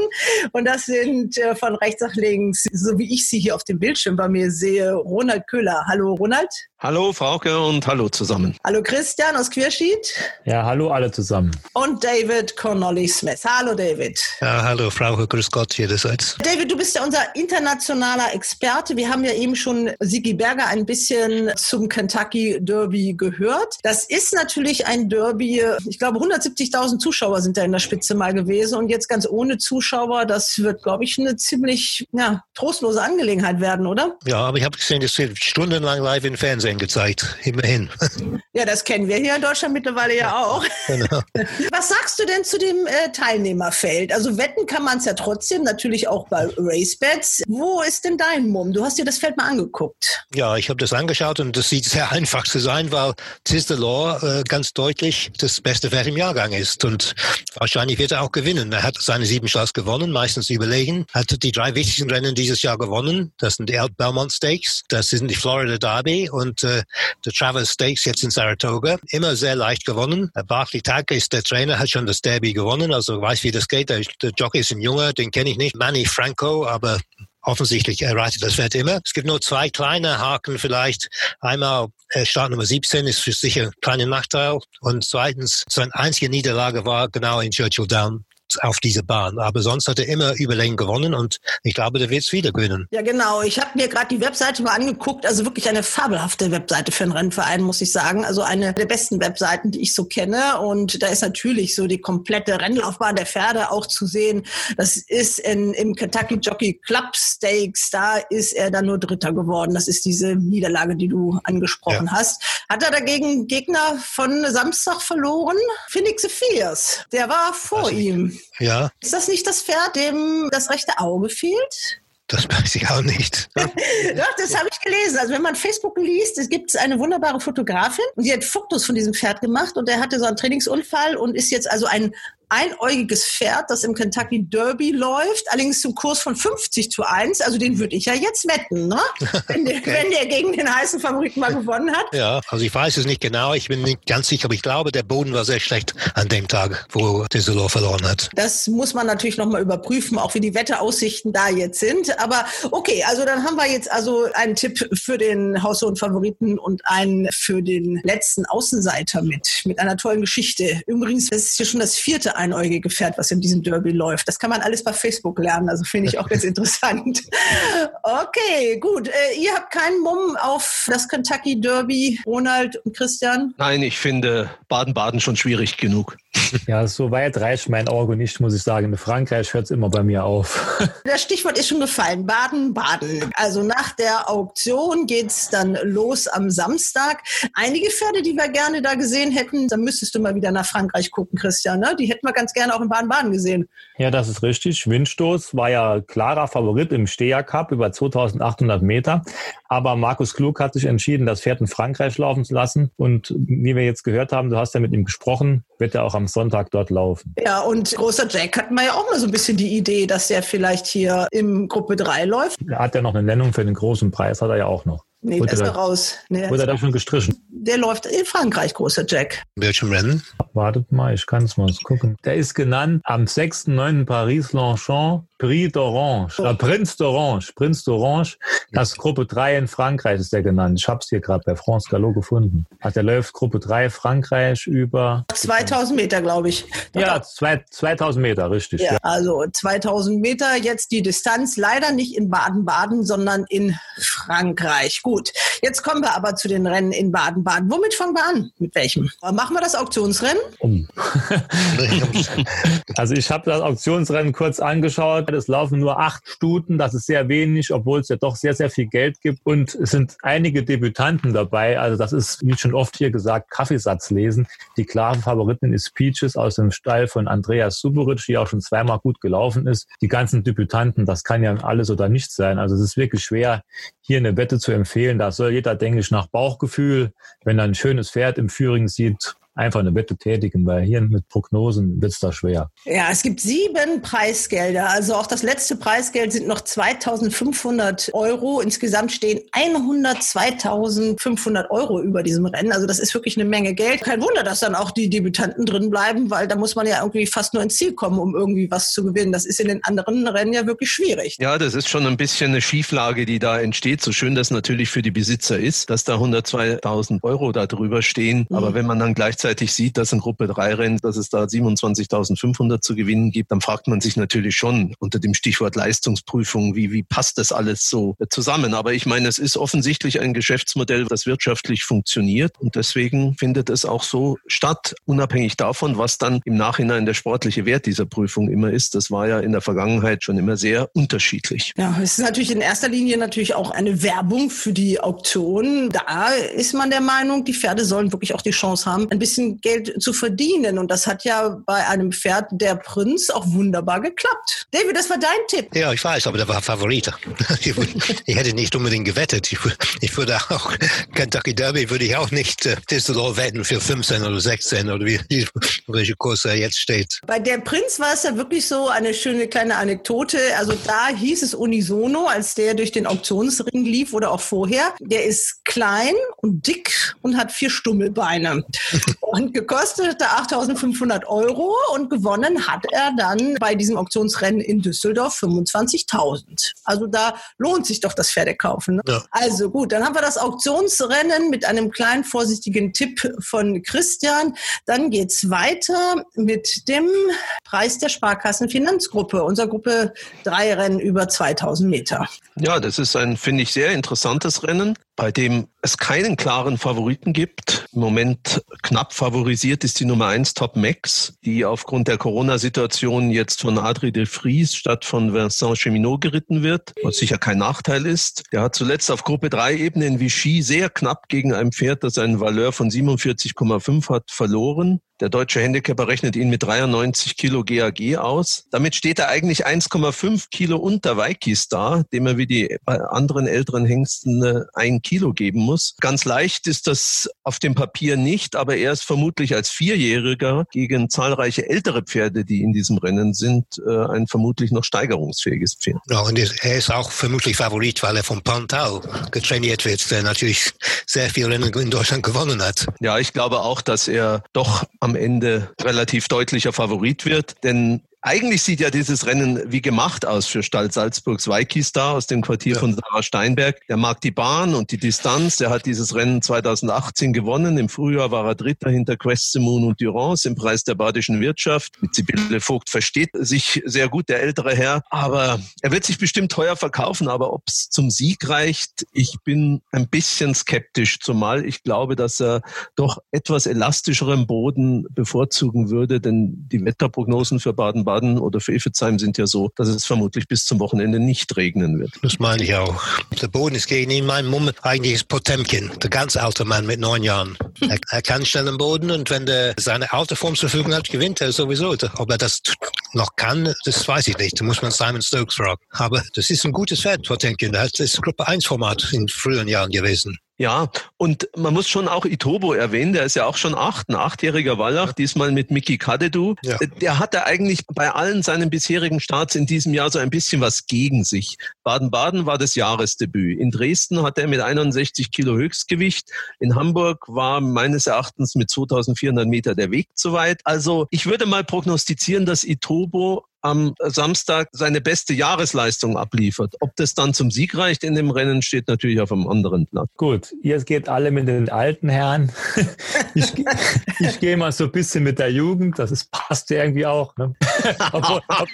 und das sind äh, von rechts nach links, so wie ich sie hier auf dem Bildschirm bei mir sehe, Ronald Köhler. Hallo Ronald. Hallo Frauke und hallo zusammen. Hallo Christian aus Queersheet. Ja, hallo alle zusammen. Und David Connolly Smith. Hallo David. Ja, hallo Frauke, grüß Gott jederseits. David, du bist ja unser internationaler Experte. Wir haben ja eben schon Sigi Berger ein bisschen zum Kentucky Derby gehört. Das ist natürlich ein Derby, ich glaube 170.000 Zuschauer sind da in der Spitze mal gewesen und jetzt ganz ohne Zuschauer, das wird, glaube ich, eine ziemlich ja, trostlose Angelegenheit werden, oder? Ja, aber ich habe gesehen, das wird stundenlang live im Fernsehen gezeigt, immerhin. *laughs* Ja, das kennen wir hier in Deutschland mittlerweile ja auch. Genau. *laughs* Was sagst du denn zu dem äh, Teilnehmerfeld? Also wetten kann man es ja trotzdem, natürlich auch bei RaceBets. Wo ist denn dein Mumm? Du hast dir das Feld mal angeguckt. Ja, ich habe das angeschaut und das sieht sehr einfach zu sein, weil Tis the Law äh, ganz deutlich das beste Pferd im Jahrgang ist und wahrscheinlich wird er auch gewinnen. Er hat seine sieben Starts gewonnen, meistens überlegen, hat die drei wichtigsten Rennen dieses Jahr gewonnen. Das sind die Belmont Stakes, das sind die Florida Derby und äh, der Travis Stakes jetzt in Saratoga. Immer sehr leicht gewonnen. Äh, Barclay Tagger ist der Trainer, hat schon das Derby gewonnen, also weiß, wie das geht. Der, der Jockey ist ein Junger, den kenne ich nicht. Manny Franco, aber offensichtlich erreicht das Pferd immer. Es gibt nur zwei kleine Haken vielleicht. Einmal äh, Start Nummer 17 ist für sicher ein kleiner Nachteil. Und zweitens, sein einzige Niederlage war genau in Churchill Down auf diese Bahn. Aber sonst hat er immer überlegen gewonnen und ich glaube, der wird es wieder gewinnen. Ja, genau. Ich habe mir gerade die Webseite mal angeguckt. Also wirklich eine fabelhafte Webseite für einen Rennverein, muss ich sagen. Also eine der besten Webseiten, die ich so kenne. Und da ist natürlich so die komplette Rennlaufbahn der Pferde auch zu sehen. Das ist in, im Kentucky Jockey Club Stakes. Da ist er dann nur Dritter geworden. Das ist diese Niederlage, die du angesprochen ja. hast. Hat er dagegen Gegner von Samstag verloren? Phoenix Fierce. Der war vor ihm. Ja. Ist das nicht das Pferd, dem das rechte Auge fehlt? Das weiß ich auch nicht. *laughs* Doch, das habe ich gelesen. Also wenn man Facebook liest, es gibt eine wunderbare Fotografin und die hat Fotos von diesem Pferd gemacht und der hatte so einen Trainingsunfall und ist jetzt also ein einäugiges Pferd, das im Kentucky Derby läuft, allerdings zum Kurs von 50 zu 1. Also den würde ich ja jetzt wetten, ne? *laughs* wenn, der, okay. wenn der gegen den heißen Favoriten mal gewonnen hat. Ja, also ich weiß es nicht genau, ich bin nicht ganz sicher, aber ich glaube, der Boden war sehr schlecht an dem Tag, wo Desolor verloren hat. Das muss man natürlich nochmal überprüfen, auch wie die Wetteraussichten da jetzt sind. Aber okay, also dann haben wir jetzt also einen Tipp für den Haussohn-Favoriten und einen für den letzten Außenseiter mit, mit einer tollen Geschichte. Übrigens, das ist hier schon das vierte einäugige Pferd, was in diesem Derby läuft. Das kann man alles bei Facebook lernen, also finde ich auch ganz *laughs* interessant. Okay, gut. Äh, ihr habt keinen Mumm auf das Kentucky Derby, Ronald und Christian? Nein, ich finde Baden-Baden schon schwierig genug. *laughs* Ja, so weit reicht mein Auge nicht, muss ich sagen. In Frankreich hört es immer bei mir auf. *laughs* Das Stichwort ist schon gefallen. Baden-Baden. Also nach der Auktion geht es dann los am Samstag. Einige Pferde, die wir gerne da gesehen hätten, da müsstest du mal wieder nach Frankreich gucken, Christian. Ne? Die hätten wir ganz gerne auch in Baden-Baden gesehen. Ja, das ist richtig. Windstoß war ja klarer Favorit im Steher Cup über 2800 Meter. Aber Markus Klug hat sich entschieden, das Pferd in Frankreich laufen zu lassen. Und wie wir jetzt gehört haben, du hast ja mit ihm gesprochen, wird er auch am Sonntag dort laufen. Ja, und großer Jack hatten wir ja auch mal so ein bisschen die Idee, dass er vielleicht hier im Gruppe 3 läuft. Er hat ja noch eine Nennung für den großen Preis, hat er ja auch noch. Nee, wurde der ist er raus. Nee, wurde er da schon gestrichen? Der läuft in Frankreich, großer Jack. Welchem Rennen? Wartet mal, ich kann es mal gucken. Der ist genannt am 6.9. Paris-Longchamp Prix d'Orange, äh, Prinz d'Orange, Prinz d'Orange. Das Gruppe 3 in Frankreich ist der genannt. Ich habe es hier gerade bei France Gallo gefunden. Hat der läuft Gruppe 3 Frankreich über 2000 Meter, glaube ich. Ja, zwei, 2000 Meter, richtig. Ja, ja, also 2000 Meter jetzt die Distanz leider nicht in Baden-Baden, sondern in Frankreich. Gut, jetzt kommen wir aber zu den Rennen in Baden-Baden. Womit fangen wir an? Mit welchem? Machen wir das Auktionsrennen? Um. *laughs* also ich habe das Auktionsrennen kurz angeschaut es laufen nur acht Stuten, das ist sehr wenig, obwohl es ja doch sehr, sehr viel Geld gibt. Und es sind einige Debütanten dabei. Also das ist, wie schon oft hier gesagt, Kaffeesatz lesen. Die klare Favoritin ist Peaches aus dem Stall von Andreas Suburic, die auch schon zweimal gut gelaufen ist. Die ganzen Debütanten, das kann ja alles oder nichts sein. Also es ist wirklich schwer, hier eine Wette zu empfehlen. Da soll jeder, denke ich, nach Bauchgefühl, wenn er ein schönes Pferd im Führing sieht, einfach eine Wette tätigen, weil hier mit Prognosen wird es da schwer. Ja, es gibt sieben Preisgelder. Also auch das letzte Preisgeld sind noch 2500 Euro. Insgesamt stehen 102.500 Euro über diesem Rennen. Also das ist wirklich eine Menge Geld. Kein Wunder, dass dann auch die Debütanten drin bleiben, weil da muss man ja irgendwie fast nur ins Ziel kommen, um irgendwie was zu gewinnen. Das ist in den anderen Rennen ja wirklich schwierig. Ja, das ist schon ein bisschen eine Schieflage, die da entsteht. So schön das natürlich für die Besitzer ist, dass da 102.000 Euro da drüber stehen. Mhm. Aber wenn man dann gleichzeitig gleichzeitig sieht, dass in Gruppe 3 rennt, dass es da 27.500 zu gewinnen gibt, dann fragt man sich natürlich schon unter dem Stichwort Leistungsprüfung, wie, wie passt das alles so zusammen? Aber ich meine, es ist offensichtlich ein Geschäftsmodell, das wirtschaftlich funktioniert und deswegen findet es auch so statt, unabhängig davon, was dann im Nachhinein der sportliche Wert dieser Prüfung immer ist. Das war ja in der Vergangenheit schon immer sehr unterschiedlich. Ja, es ist natürlich in erster Linie natürlich auch eine Werbung für die Auktion. Da ist man der Meinung, die Pferde sollen wirklich auch die Chance haben, ein bisschen bisschen Geld zu verdienen. Und das hat ja bei einem Pferd der Prinz auch wunderbar geklappt. David, das war dein Tipp. Ja, ich weiß, aber der war Favorit. *laughs* ich hätte nicht unbedingt gewettet. Ich, würde auch, Kentucky Derby würde ich auch nicht äh, Distelor wetten für 15 oder 16 oder wie, welche Kurs er jetzt steht. Bei der Prinz war es ja wirklich so eine schöne kleine Anekdote. Also da hieß es unisono, als der durch den Auktionsring lief oder auch vorher, der ist klein und dick und hat vier Stummelbeine. *laughs* und gekostet hat er 8.500 Euro und gewonnen hat er dann bei diesem Auktionsrennen in Düsseldorf 25.000. Also da lohnt sich doch das Pferdekaufen. Ne? Ja. Also gut, dann haben wir das Auktionsrennen mit einem kleinen vorsichtigen Tipp von Christian. Dann geht's weiter mit dem Preis der Sparkassenfinanzgruppe, unserer Gruppe 3 Rennen über 2000 Meter. Ja, das ist ein, finde ich, sehr interessantes Rennen, bei dem es keinen klaren Favoriten gibt. Im Moment knapp favorisiert ist die Nummer 1 Top Max, die aufgrund der Corona-Situation jetzt von Adri de Vries statt von Vincent Cheminot geritten wird, was sicher kein Nachteil ist. Der hat zuletzt auf Gruppe 3 Ebene in Vichy sehr knapp gegen ein Pferd, das einen Valeur von 47,5 hat, verloren. Der deutsche Handicapper rechnet ihn mit 93 Kilo GAG aus. Damit steht er eigentlich 1,5 Kilo unter Weikis da, dem er wie die anderen älteren Hengsten äh, ein Kilo geben muss. Ganz leicht ist das auf dem Papier nicht, aber er ist vermutlich als Vierjähriger gegen zahlreiche ältere Pferde, die in diesem Rennen sind, äh, ein vermutlich noch steigerungsfähiges Pferd. Ja, und er ist auch vermutlich Favorit, weil er vom Pantal getrainiert wird, der natürlich sehr viele Rennen in Deutschland gewonnen hat. Ja, ich glaube auch, dass er doch am Ende relativ deutlicher Favorit wird, denn eigentlich sieht ja dieses Rennen wie gemacht aus für Stall Salzburgs Weikistar aus dem Quartier ja. von Sarah Steinberg. Der mag die Bahn und die Distanz. Der hat dieses Rennen 2018 gewonnen. Im Frühjahr war er Dritter hinter Questemoon und Durance im Preis der badischen Wirtschaft. Mit Sibylle Vogt versteht sich sehr gut, der ältere Herr. Aber er wird sich bestimmt teuer verkaufen. Aber ob es zum Sieg reicht, ich bin ein bisschen skeptisch. Zumal ich glaube, dass er doch etwas elastischeren Boden bevorzugen würde. Denn die Wetterprognosen für Baden-Baden Baden oder für Iffezheim sind ja so, dass es vermutlich bis zum Wochenende nicht regnen wird. Das meine ich auch. Der Boden ist gegen ihn. Mein Mumm eigentlich ist Potemkin, der ganz alte Mann mit neun Jahren. Er, er kann schnell im Boden und wenn er seine alte Form zur Verfügung hat, gewinnt er sowieso. Ob er das noch kann, das weiß ich nicht. Da muss man Simon Stokes fragen. Aber das ist ein gutes Pferd, Potemkin. Das ist Gruppe 1 Format in früheren Jahren gewesen. Ja, und man muss schon auch Itobo erwähnen, der ist ja auch schon acht, ein achtjähriger Wallach, diesmal mit Miki Kadedu. Ja. Der hatte eigentlich bei allen seinen bisherigen Starts in diesem Jahr so ein bisschen was gegen sich. Baden-Baden war das Jahresdebüt. In Dresden hat er mit 61 Kilo Höchstgewicht. In Hamburg war meines Erachtens mit 2400 Meter der Weg zu weit. Also ich würde mal prognostizieren, dass Itobo am Samstag seine beste Jahresleistung abliefert. Ob das dann zum Sieg reicht in dem Rennen, steht natürlich auf einem anderen Blatt. Gut, ihr geht alle mit den alten Herren. *laughs* Ich, ich gehe mal so ein bisschen mit der Jugend. Das ist, passt irgendwie auch. Ne? *laughs* Obwohl, ob,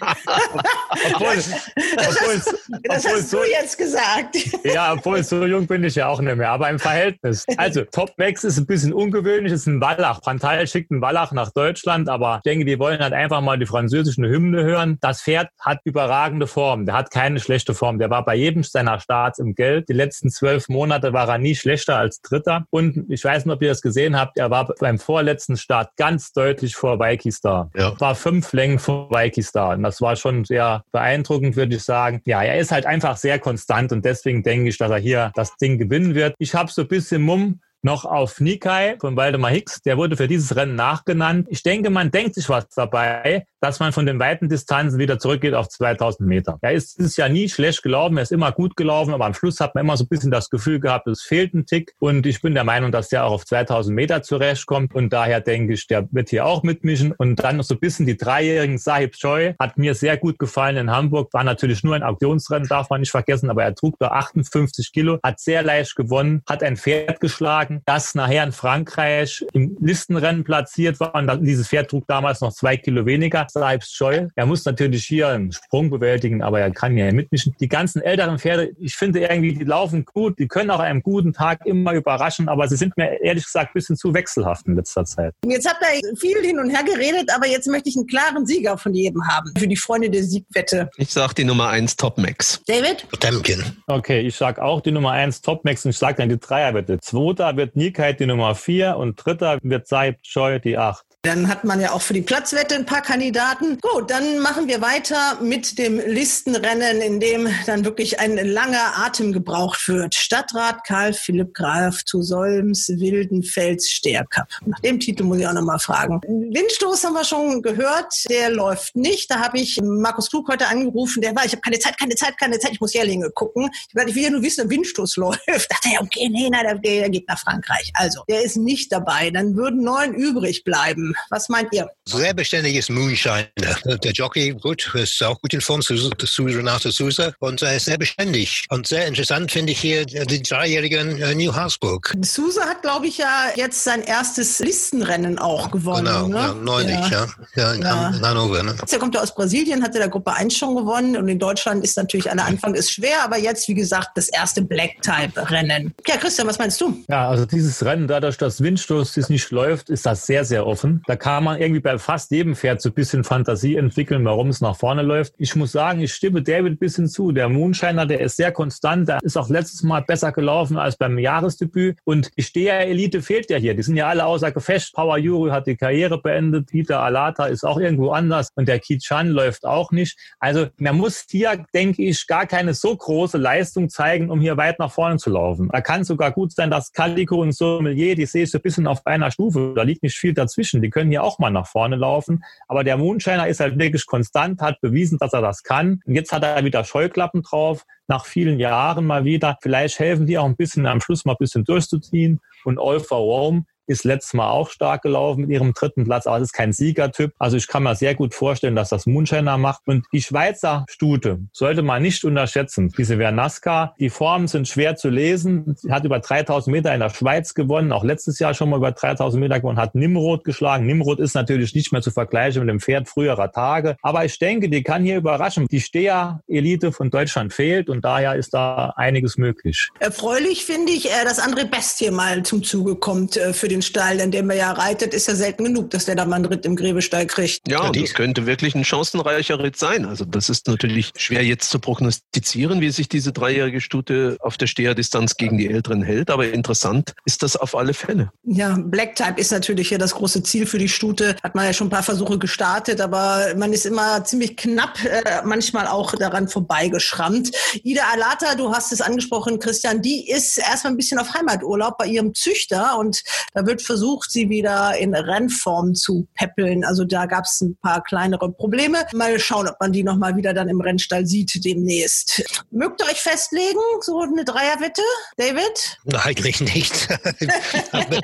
obwohl, das, obwohl, das hast so, du jetzt gesagt. Ja, obwohl so jung bin ich ja auch nicht mehr, aber im Verhältnis. Also, Top Max ist ein bisschen ungewöhnlich, ist ein Wallach. Pantal schickt einen Wallach nach Deutschland, aber ich denke, die wollen halt einfach mal die französische Hymne hören hören, das Pferd hat überragende Form. Der hat keine schlechte Form. Der war bei jedem seiner Starts im Geld. Die letzten zwölf Monate war er nie schlechter als Dritter. Und ich weiß nicht, ob ihr das gesehen habt, er war beim vorletzten Start ganz deutlich vor Waikis Star. Ja. War fünf Längen vor Waikis Star. Und das war schon sehr beeindruckend, würde ich sagen. Ja, er ist halt einfach sehr konstant und deswegen denke ich, dass er hier das Ding gewinnen wird. Ich habe so ein bisschen Mumm, noch auf Nikai von Waldemar Hicks. Der wurde für dieses Rennen nachgenannt. Ich denke, man denkt sich was dabei, dass man von den weiten Distanzen wieder zurückgeht auf 2000 Meter. Er ist dieses Jahr nie schlecht gelaufen, er ist immer gut gelaufen, aber am Schluss hat man immer so ein bisschen das Gefühl gehabt, es fehlt ein Tick. Und ich bin der Meinung, dass der auch auf 2000 Meter zurechtkommt. Und daher denke ich, der wird hier auch mitmischen. Und dann noch so ein bisschen die dreijährigen Sahib Choi hat mir sehr gut gefallen in Hamburg. War natürlich nur ein Auktionsrennen, darf man nicht vergessen, aber er trug da 58 Kilo, hat sehr leicht gewonnen, hat ein Pferd geschlagen sagen, das nachher in Frankreich im Listenrennen platziert war. Und dieses Pferd trug damals noch zwei Kilo weniger, Stripes Scheu. Er muss natürlich hier einen Sprung bewältigen, aber er kann ja mitmischen. Die ganzen älteren Pferde, ich finde irgendwie, die laufen gut, die können auch an einem guten Tag immer überraschen, aber sie sind mir ehrlich gesagt ein bisschen zu wechselhaft in letzter Zeit. Jetzt habt ihr viel hin und her geredet, aber jetzt möchte ich einen klaren Sieger von jedem haben für die Freunde der Siegwette. Ich sag die Nummer 1 Top Max. David? Potemkin. Okay, ich sag auch die Nummer 1 Top Max und ich sag dann die Dreierwette. Zweiter wird Nikai die Nummer 4 und dritter wird Saib Choi die 8. Dann hat man ja auch für die Platzwette ein paar Kandidaten. Gut, dann machen wir weiter mit dem Listenrennen, in dem dann wirklich ein langer Atem gebraucht wird. Stadtrat Karl Philipp Graf zu Solms Wildenfels Steercup. Nach dem Titel muss ich auch nochmal fragen. Windstoß haben wir schon gehört, der läuft nicht. Da habe ich Markus Klug heute angerufen, der war, ich habe keine Zeit, keine Zeit, keine Zeit, ich muss Jährlinge gucken. Ich, werde, ich will ja nur wissen, ob Windstoß *laughs* läuft. Dachte er, okay, nee, nein, der, der geht nach Frankreich. Also, der ist nicht dabei. Dann würden neun übrig bleiben. Was meint ihr? Sehr beständig ist Moonshiner. Der Jockey, gut, ist auch gut in Form, zu, zu Renato Sousa. Und er ist sehr beständig. Und sehr interessant finde ich hier die dreijährigen äh, New Habsburg. Sousa hat, glaube ich, ja jetzt sein erstes Listenrennen auch gewonnen. Genau, ne? ja, neulich, ja. ja. ja in, Ja. Hannover. Ne? Der kommt ja aus Brasilien, hatte der Gruppe 1 schon gewonnen und in Deutschland ist natürlich an der Anfang ist schwer, aber jetzt, wie gesagt, das erste Black-Type-Rennen. Ja, Christian, was meinst du? Ja, also dieses Rennen, dadurch, dass Windstoß das nicht läuft, ist das sehr, sehr offen. Da kann man irgendwie bei fast jedem Pferd so ein bisschen Fantasie entwickeln, warum es nach vorne läuft. Ich muss sagen, ich stimme David ein bisschen zu. Der Moonshiner, der ist sehr konstant. Der ist auch letztes Mal besser gelaufen als beim Jahresdebüt. Und die Steher-Elite fehlt ja hier. Die sind ja alle außer Gefecht. Power Yuri hat die Karriere beendet. Peter Alata ist auch irgendwo anders. Und der Kichan läuft auch nicht. Also man muss hier, denke ich, gar keine so große Leistung zeigen, um hier weit nach vorne zu laufen. Da kann sogar gut sein, dass Calico und Sommelier, die sehe ich so ein bisschen auf einer Stufe. Da liegt nicht viel dazwischen. Die können hier auch mal nach vorne laufen. Aber der Moonshiner ist halt wirklich konstant, hat bewiesen, dass er das kann. Und jetzt hat er wieder Scheuklappen drauf. Nach vielen Jahren mal wieder. Vielleicht helfen die auch ein bisschen am Schluss mal ein bisschen durchzuziehen. Und All for Rome ist letztes Mal auch stark gelaufen mit ihrem dritten Platz, aber es ist kein Siegertyp. Also ich kann mir sehr gut vorstellen, dass das Moonshiner macht. Und die Schweizer Stute sollte man nicht unterschätzen. Diese Vernaska, die Formen sind schwer zu lesen. Sie hat über 3000 Meter in der Schweiz gewonnen, auch letztes Jahr schon mal über 3000 Meter gewonnen, hat Nimrod geschlagen. Nimrod ist natürlich nicht mehr zu vergleichen mit dem Pferd früherer Tage. Aber ich denke, die kann hier überraschen. Die Steher-Elite von Deutschland fehlt und daher ist da einiges möglich. Erfreulich finde ich, äh, dass André Best hier mal zum Zuge kommt äh, für den Stall, in dem er ja reitet, ist ja selten genug, dass der da mal einen Ritt im Gräbestall kriegt. Ja, und das könnte wirklich ein chancenreicher Ritt sein. Also das ist natürlich schwer jetzt zu prognostizieren, wie sich diese dreijährige Stute auf der Steherdistanz gegen die Älteren hält. Aber interessant ist das auf alle Fälle. Ja, Black Type ist natürlich hier das große Ziel für die Stute. Hat man ja schon ein paar Versuche gestartet, aber man ist immer ziemlich knapp, äh, manchmal auch daran vorbeigeschrammt. Ida Alata, du hast es angesprochen, Christian, die ist erstmal ein bisschen auf Heimaturlaub bei ihrem Züchter und da wird versucht, sie wieder in Rennform zu peppeln. Also da gab es ein paar kleinere Probleme. Mal schauen, ob man die nochmal wieder dann im Rennstall sieht demnächst. Mögt ihr euch festlegen, so eine Dreierwette, David? Eigentlich nicht. *laughs* aber,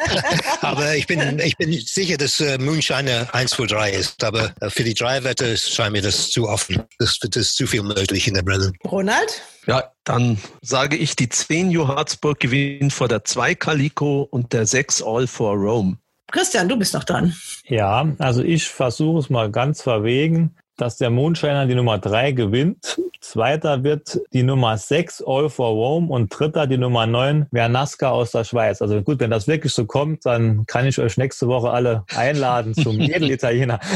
aber ich, bin, ich bin sicher, dass äh, Moonshiner 1 für 3 ist. Aber äh, für die Dreierwette scheint mir das zu offen. Das, das ist zu viel möglich in dem Rennen. Ronald? Ja, dann sage ich, die 10 Johannesburg gewinnt vor der 2 Calico und der 6 All for Rome. Christian, du bist noch dran. Ja, also ich versuche es mal ganz verwegen, dass der Mondscheiner die Nummer drei gewinnt. Zweiter wird die Nummer sechs All for Rome und dritter die Nummer neun Vernaska aus der Schweiz. Also gut, wenn das wirklich so kommt, dann kann ich euch nächste Woche alle einladen zum *laughs* Edelitaliener. *laughs*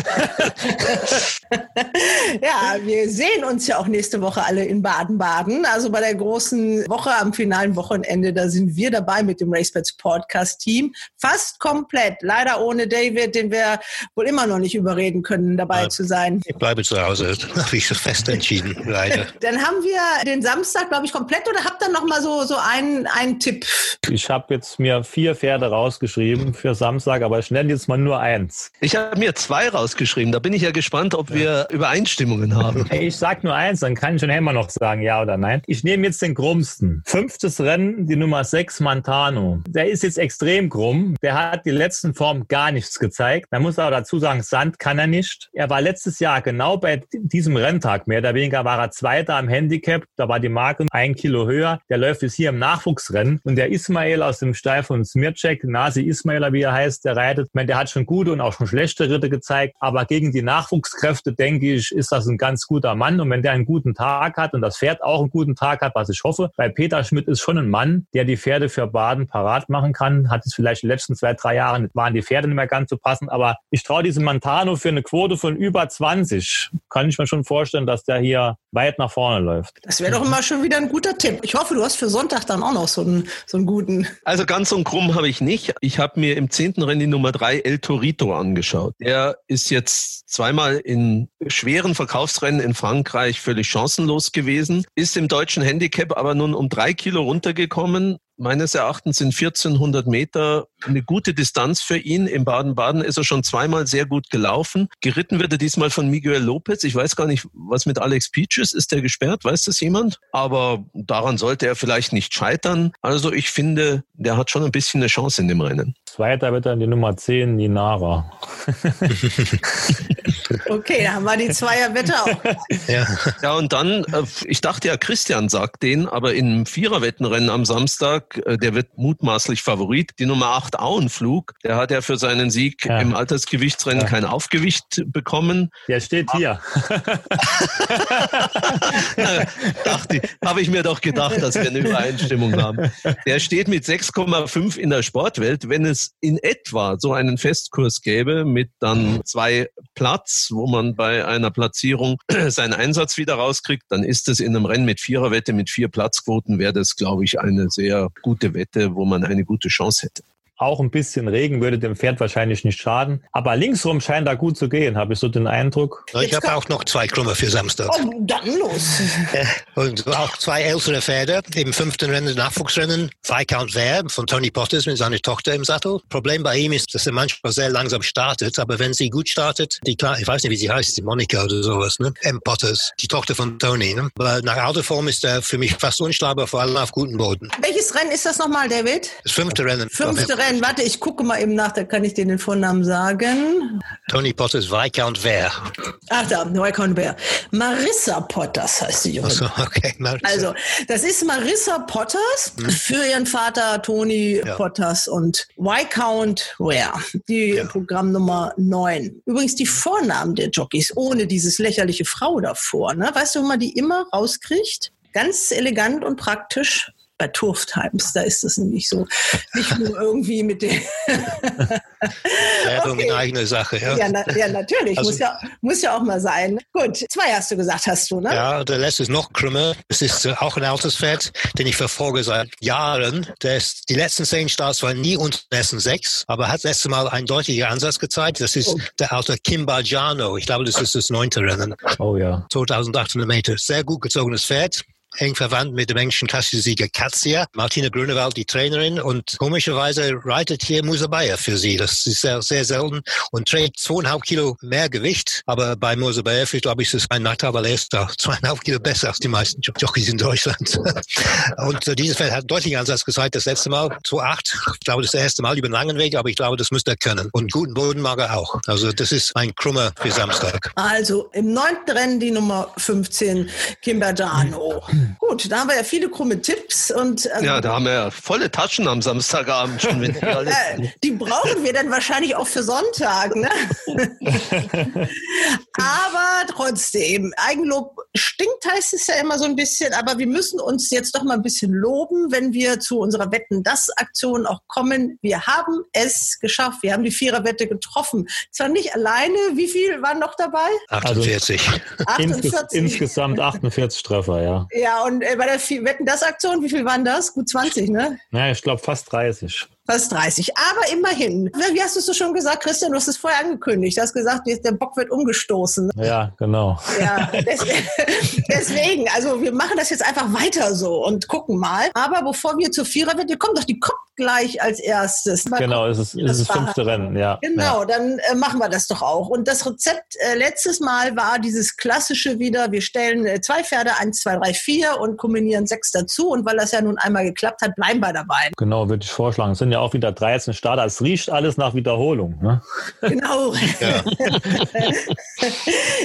ja, wir sehen uns ja auch nächste Woche alle in Baden-Baden. Also bei der großen Woche am finalen Wochenende, da sind wir dabei mit dem RaceBets Podcast Team. Fast komplett. Leider ohne David, den wir wohl immer noch nicht überreden können, dabei Ja. zu sein. Ich bleibe zu Hause. *laughs* Habe ich so fest entschieden, leider. *laughs* Dann haben wir den Samstag, glaube ich, komplett oder habt ihr noch mal so, so einen, einen Tipp? Ich habe jetzt mir vier Pferde rausgeschrieben für Samstag, aber ich nenne jetzt mal nur eins. Ich habe mir zwei rausgeschrieben. Da bin ich ja gespannt, ob wir Übereinstimmungen haben. *laughs* Hey, ich sag nur eins, dann kann schon Helmer noch sagen, ja oder nein. Ich nehme jetzt den krummsten. Fünftes Rennen, die Nummer 6 Montano. Der ist jetzt extrem krumm. Der hat die letzten Formen gar nichts gezeigt. Man muss aber dazu sagen, Sand kann er nicht. Er war letztes Jahr genau bei diesem Renntag, mehr oder weniger war er Zweiter am Handicap. Da war die Marke ein Kilo höher. Der läuft jetzt hier im Nachwuchsrennen. Und der Ismail aus dem Stall von Smircek, Nasi Ismailer, wie er heißt, der reitet. Ich meine, der hat schon gute und auch schon schlechte Ritte gezeigt. Aber gegen die Nachwuchskräfte, denke ich, ist das ein ganz guter Mann. Und wenn der einen guten Tag hat und das Pferd auch einen guten Tag hat, was ich hoffe, weil Peter Schmidt ist schon ein Mann, der die Pferde für Baden parat machen kann. Hat es vielleicht die letzten zwei, drei Jahre, waren die Pferde nicht mehr ganz so passend. Aber ich traue diesem Montano für eine Quote von über 20. Kann ich mir schon vorstellen, dass der hier weit nach vorne läuft. Das wäre doch immer schon wieder ein guter Tipp. Ich hoffe, du hast für Sonntag dann auch noch so einen, so einen guten. Also ganz so krumm habe ich nicht. Ich habe mir im zehnten Rennen die Nummer drei El Torito angeschaut. Der ist jetzt zweimal in schweren Verkaufsrennen in Frankreich völlig chancenlos gewesen, ist im deutschen Handicap aber nun um drei Kilo runtergekommen, meines Erachtens sind 1400 Meter eine gute Distanz für ihn. Im Baden-Baden ist er schon zweimal sehr gut gelaufen. Geritten wird er diesmal von Miguel Lopez. Ich weiß gar nicht, was mit Alex Peaches ist. Der gesperrt? Weiß das jemand? Aber daran sollte er vielleicht nicht scheitern. Also ich finde, der hat schon ein bisschen eine Chance in dem Rennen. Zweiter wird dann die Nummer 10, Ninara. *laughs* okay, da haben wir die Zweierwette auch. Ja. ja, und dann, äh, ich dachte ja, Christian sagt den, aber im Viererwettenrennen am Samstag, der wird mutmaßlich Favorit. Die Nummer 8 Auenflug, der hat ja für seinen Sieg ja. im Altersgewichtsrennen ja. kein Aufgewicht bekommen. Der steht hier. *laughs* dachte, habe ich mir doch gedacht, dass wir eine Übereinstimmung haben. Der steht mit 6,5 in der Sportwelt. Wenn es in etwa so einen Festkurs gäbe mit dann zwei Platz, wo man bei einer Platzierung *clears throat* seinen Einsatz wieder rauskriegt, dann ist es in einem Rennen mit Viererwette, mit vier Platzquoten, wäre das, glaube ich, eine sehr gute Wette, wo man eine gute Chance hätte. Auch ein bisschen Regen würde dem Pferd wahrscheinlich nicht schaden. Aber linksrum scheint da gut zu gehen, habe ich so den Eindruck. Ich habe auch noch zwei Krümmer für Samstag. Oh, dann los. *laughs* Und auch zwei ältere Pferde im fünften Rennen, Nachwuchsrennen. Viscount Vere von Tony Potters mit seiner Tochter im Sattel. Problem bei ihm ist, dass er manchmal sehr langsam startet. Aber wenn sie gut startet, die klar, ich weiß nicht, wie sie heißt, die Monika oder sowas, ne? M. Potters, die Tochter von Tony. Ne? Aber nach alter Form ist er für mich fast unschlagbar, vor allem auf guten Boden. Welches Rennen ist das nochmal, David? Das fünfte Rennen. Fünfte Rennen. Warte, ich gucke mal eben nach, da kann ich dir den Vornamen sagen. Tony Potters Viscount Vere. Ach da, Viscount Vere. Marissa Potters heißt die Junge. So, okay, Marissa. Also, das ist Marissa Potters hm. für ihren Vater Tony ja. Potters und Viscount Vere, die ja. Programmnummer 9. Übrigens die Vornamen der Jockeys, ohne dieses lächerliche Frau davor. Ne? Weißt du, wie man die immer rauskriegt? Ganz elegant und praktisch bei Turf Times, da ist das nämlich so. Nicht nur irgendwie mit den. *laughs* Werbung okay. in eigene Sache, ja. Ja, na, ja natürlich, also, muss, ja, muss ja auch mal sein. Gut, zwei hast du gesagt, hast du, ne? Ja, der letzte ist noch krümmer. Das ist äh, auch ein altes Pferd, den ich verfolge seit Jahren. Der ist, die letzten zehn Starts waren nie unter den ersten sechs, aber hat letztes Mal einen deutlichen Ansatz gezeigt. Das ist oh. der alte Kimbagiano. Ich glaube, das ist das neunte Rennen. Oh ja. 2800 Meter. Sehr gut gezogenes Pferd eng verwandt mit dem englischen Klassensieger Katzia. Martina Grünewald, die Trainerin. Und komischerweise reitet hier Musabayer für sie. Das ist sehr, sehr selten und trägt zweieinhalb Kilo mehr Gewicht. Aber bei Musabayer, vielleicht glaube ich, ist es ein Nachteil, weil er ist da zweieinhalb Kilo besser als die meisten Jockeys in Deutschland. *laughs* und äh, dieses Feld hat deutlich Ansatz gezeigt. Das letzte Mal 2,8. Ich glaube, das erste Mal über den langen Weg, aber ich glaube, das müsste er können. Und guten Boden mag er auch. Also das ist ein Krummer für Samstag. Also im neunten Rennen die Nummer 15, Kimbergiano. Gut, da haben wir ja viele krumme Tipps und ähm, ja, da haben wir ja volle Taschen am Samstagabend schon. Wenn die, *laughs* die brauchen wir dann wahrscheinlich auch für Sonntag. Ne? *laughs* aber trotzdem, Eigenlob stinkt, heißt es ja immer so ein bisschen. Aber wir müssen uns jetzt doch mal ein bisschen loben, wenn wir zu unserer Wetten das Aktion auch kommen. Wir haben es geschafft. Wir haben die Viererwette getroffen. Zwar nicht alleine. Wie viel waren noch dabei? 48. Also, 48. Insgesamt 48 Treffer, ja. Ja, ja, und äh, bei der Wetten das Aktion, wie viel waren das? Gut 20, ne? Ja, ich glaube fast 30 fast 30. Aber immerhin. Wie hast du es schon gesagt, Christian? Du hast es vorher angekündigt. Du hast gesagt, der Bock wird umgestoßen. Ja, genau. Ja, *laughs* deswegen, also wir machen das jetzt einfach weiter so und gucken mal. Aber bevor wir zur Viererwette kommen, doch die kommt gleich als erstes. Mal genau, gucken, es ist, es ist das fünfte Rennen, ja. Genau, ja. dann äh, machen wir das doch auch. Und das Rezept äh, letztes Mal war dieses klassische wieder, wir stellen äh, zwei Pferde, eins, zwei, drei, vier und kombinieren sechs dazu. Und weil das ja nun einmal geklappt hat, bleiben wir dabei. Genau, würde ich vorschlagen. Es sind ja auch wieder 13 Starter. Es riecht alles nach Wiederholung. Ne? Genau. Ja. *laughs*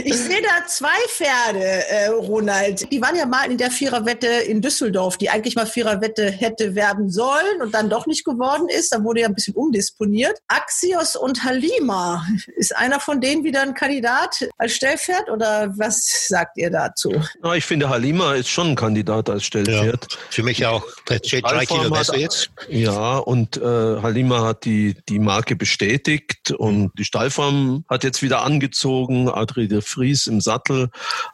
ich sehe da zwei Pferde, äh, Ronald. Die waren ja mal in der Viererwette in Düsseldorf, die eigentlich mal Viererwette hätte werden sollen und dann doch nicht geworden ist. Da wurde ja ein bisschen umdisponiert. Axios und Halima. Ist einer von denen wieder ein Kandidat als Stellpferd oder was sagt ihr dazu? Ja, ich finde, Halima ist schon ein Kandidat als Stellpferd. Ja, für mich auch. Der steht drei Kilo besser jetzt. Ja, und äh, Halima hat die, die Marke bestätigt und die Stallform hat jetzt wieder angezogen. Adri de Vries im Sattel.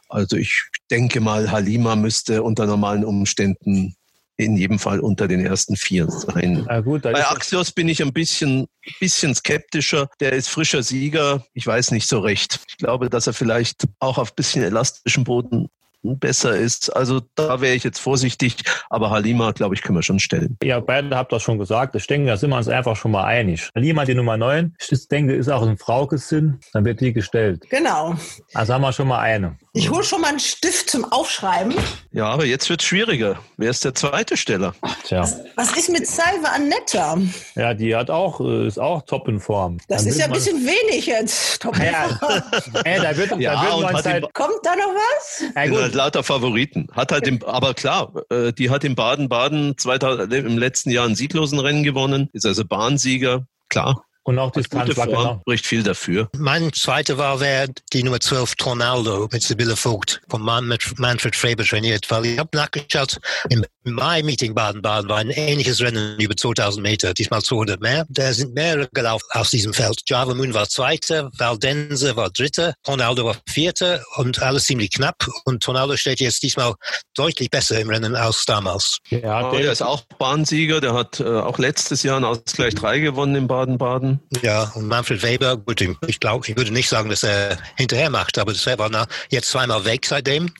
Also ich denke mal, Halima müsste unter normalen Umständen in jedem Fall unter den ersten vier sein. Na gut, Bei Axios bin ich ein bisschen, bisschen skeptischer. Der ist frischer Sieger. Ich weiß nicht so recht. Ich glaube, dass er vielleicht auch auf bisschen elastischem Boden besser ist. Also da wäre ich jetzt vorsichtig. Aber Halima, glaube ich, können wir schon stellen. Ihr beide habt das schon gesagt. Ich denke, da sind wir uns einfach schon mal einig. Lima die Nummer 9. Ich denke, ist auch ein Fraukes Sinn. Dann wird die gestellt. Genau. Also haben wir schon mal eine. Ich hole schon mal einen Stift zum Aufschreiben. Ja, aber jetzt wird es schwieriger. Wer ist der zweite Steller? Tja. Was ist mit Salva Annetta? Ja, die hat auch, äh, ist auch top in Form. Das Dann ist ja ein wird bisschen wenig jetzt. Top. man- Ja, *laughs* ey, da wird, Ja, da würden und halt, Kommt da noch was? ja, gut, halt lauter Favoriten. Hat halt im, aber klar, äh, die hat in Baden-Baden 2000 im letzten Jahr ein Sieglosenrennen gewonnen, ist also Bahnsieger. Klar, und auch gute Distanz war Form, genau. spricht viel dafür. Mein zweiter Wahl wäre die Nummer 12 Tornado mit Sibylle Vogt von Manfred Fraber trainiert, weil ich habe nachgeschaut, im Mai-Meeting Baden-Baden war ein ähnliches Rennen über 2000 Meter, diesmal 200 mehr. Da sind mehrere gelaufen aus diesem Feld. Java Moon war Zweiter, Valdense war Dritter, Tornado war Vierter und alles ziemlich knapp. Und Tornado steht jetzt diesmal deutlich besser im Rennen als damals. Ja, Oh, der der ist auch Bahnsieger, der hat äh, auch letztes Jahr einen Ausgleich 3 gewonnen in Baden-Baden. Ja, und Manfred Weber, gut, ich glaube, ich würde nicht sagen, dass er hinterher macht, aber das war jetzt zweimal weg seitdem.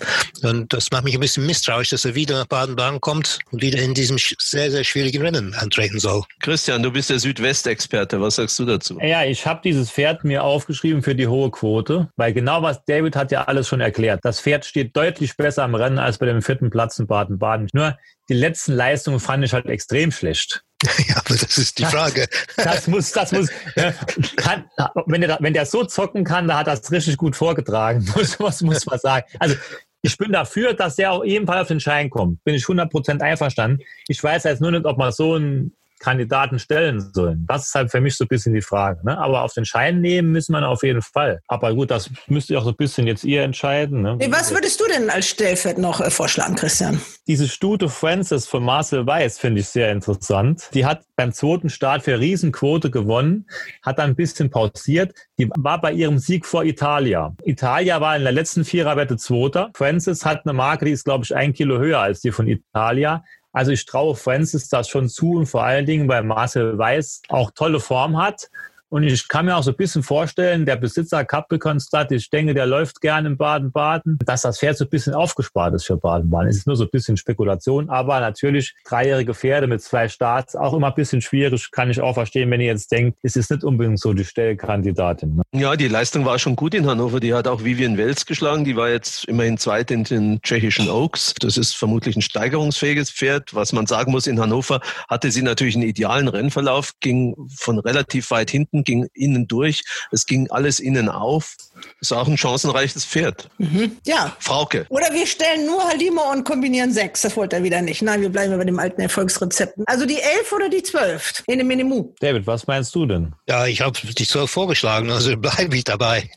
Und das macht mich ein bisschen misstrauisch, dass er wieder nach Baden-Baden kommt und wieder in diesem sehr, sehr schwierigen Rennen antreten soll. Christian, du bist der Südwestexperte. Was sagst du dazu? Ja, ich habe dieses Pferd mir aufgeschrieben für die hohe Quote, weil genau was David hat ja alles schon erklärt. Das Pferd steht deutlich besser im Rennen als bei dem vierten Platz in Baden-Baden. Nur die letzten Leistungen fand ich halt extrem schlecht. *laughs* ja, aber das ist die Frage. Das muss, das muss, *laughs* kann, wenn der, wenn der so zocken kann, da hat er es richtig gut vorgetragen, *laughs* muss, was muss man sagen. Also, ich bin dafür, dass der auch ebenfalls auf den Schein kommt. Bin ich 100% einverstanden. Ich weiß jetzt nur nicht, ob man so einen Kandidaten stellen soll. Das ist halt für mich so ein bisschen die Frage. Ne? Aber auf den Schein nehmen müssen wir auf jeden Fall. Aber gut, das müsst ihr auch so ein bisschen jetzt ihr entscheiden. Ne? Was würdest du denn als Stellfeld noch äh, vorschlagen, Christian? Diese Stute Francis von Marcel Weiß finde ich sehr interessant. Die hat beim zweiten Start für Riesenquote gewonnen, hat dann ein bisschen pausiert. Die war bei ihrem Sieg vor Italia. Italia war in der letzten Viererwette Zweiter. Francis hat eine Marke, die ist, glaube ich, ein Kilo höher als die von Italia. Also ich traue Francis das schon zu und vor allen Dingen, weil Marcel Weiß auch tolle Form hat. Und ich kann mir auch so ein bisschen vorstellen, der Besitzer Kappelkonstatt, ich denke, der läuft gern in Baden-Baden, dass das Pferd so ein bisschen aufgespart ist für Baden-Baden. Es ist nur so ein bisschen Spekulation, aber natürlich dreijährige Pferde mit zwei Starts auch immer ein bisschen schwierig, kann ich auch verstehen, wenn ihr jetzt denkt, es ist nicht unbedingt so die Stellkandidatin. Ne? Ja, die Leistung war schon gut in Hannover. Die hat auch Vivian Wels geschlagen. Die war jetzt immerhin zweit in den tschechischen Oaks. Das ist vermutlich ein steigerungsfähiges Pferd. Was man sagen muss, in Hannover hatte sie natürlich einen idealen Rennverlauf, ging von relativ weit hinten, ging innen durch. Es ging alles innen auf. Ist auch ein chancenreiches Pferd. Ja. Frauke. Oder wir stellen nur Halima und kombinieren sechs. Das wollte er wieder nicht. Nein, wir bleiben bei dem alten Erfolgsrezepten. Also die elf oder die zwölf? In dem Minimu. David, was meinst du denn? Ja, ich habe die 12 vorgeschlagen, also *laughs* bleibe ich dabei.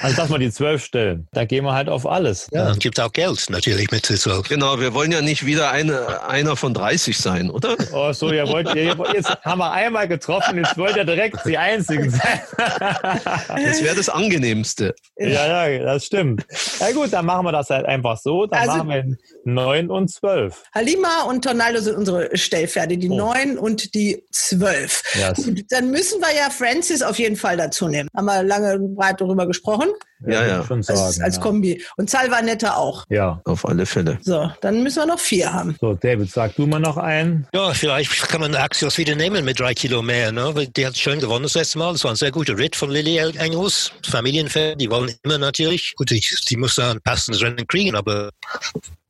Also dass wir die zwölf stellen. Da gehen wir halt auf alles. Ja, und gibt auch Geld natürlich mit der 12. Genau, wir wollen ja nicht wieder eine, einer von 30 sein, oder? Oh, so, ihr wollt, ihr, jetzt haben wir einmal getroffen, jetzt wollt ihr direkt die Einzigen sein. Das wäre das Angenehmste. Ja, ja, das stimmt. Ja gut, dann machen wir das halt einfach so. Dann Also- machen wir 9 und 12. Halima und Tornado sind unsere Stellpferde, die Oh. neun und die zwölf. Yes. Gut, dann müssen wir ja Francis auf jeden Fall dazu nehmen. Haben wir lange und breit darüber gesprochen. Ja, ja. Schon sagen, Als, als ja. Kombi. Und Salvanetta auch. ja. Auf alle Fälle. So, dann müssen wir noch vier haben. So, David, sag du mal noch einen. Ja, vielleicht kann man Axios wieder nehmen mit drei Kilo mehr. Ne? Weil Die hat schön gewonnen das letzte Mal. Das war ein sehr guter Ritt von Lilly Engels. Familienfan, die wollen immer natürlich. Gut, die, die muss da ein passendes Rennen kriegen, aber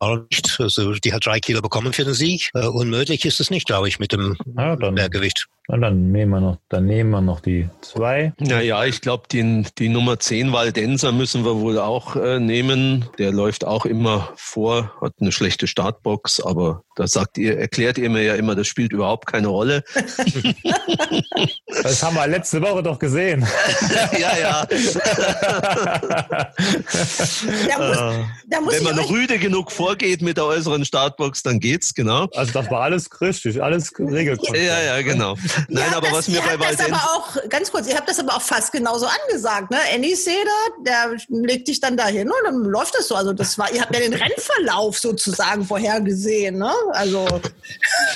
auch nicht. Also die hat drei Kilo bekommen für den Sieg. Äh, unmöglich ist es nicht, glaube ich, mit dem Ja, dann, Mehrgewicht. na, dann nehmen wir noch, dann nehmen wir noch die zwei. Naja, ich glaube, die, die Nummer 10 Waldenser müssen wir wohl auch äh, nehmen. Der läuft auch immer vor, hat eine schlechte Startbox, aber Da sagt ihr, erklärt ihr mir ja immer, das spielt überhaupt keine Rolle. das haben wir letzte Woche doch gesehen. *laughs* ja, ja. da muss, äh, da muss Wenn man rüde genug vorgeht mit der äußeren Startbox, dann geht's, genau. Also das war alles richtig, alles regelkonform. Ja, ja, genau. Nein, ja, aber das, was mir bei Waldense... aber auch, ganz kurz, ihr habt das aber auch fast genauso angesagt, ne? Annie Seder, der legt dich dann dahin und dann läuft das so. Also das war, ihr habt ja den Rennverlauf sozusagen vorhergesehen, ne? Also.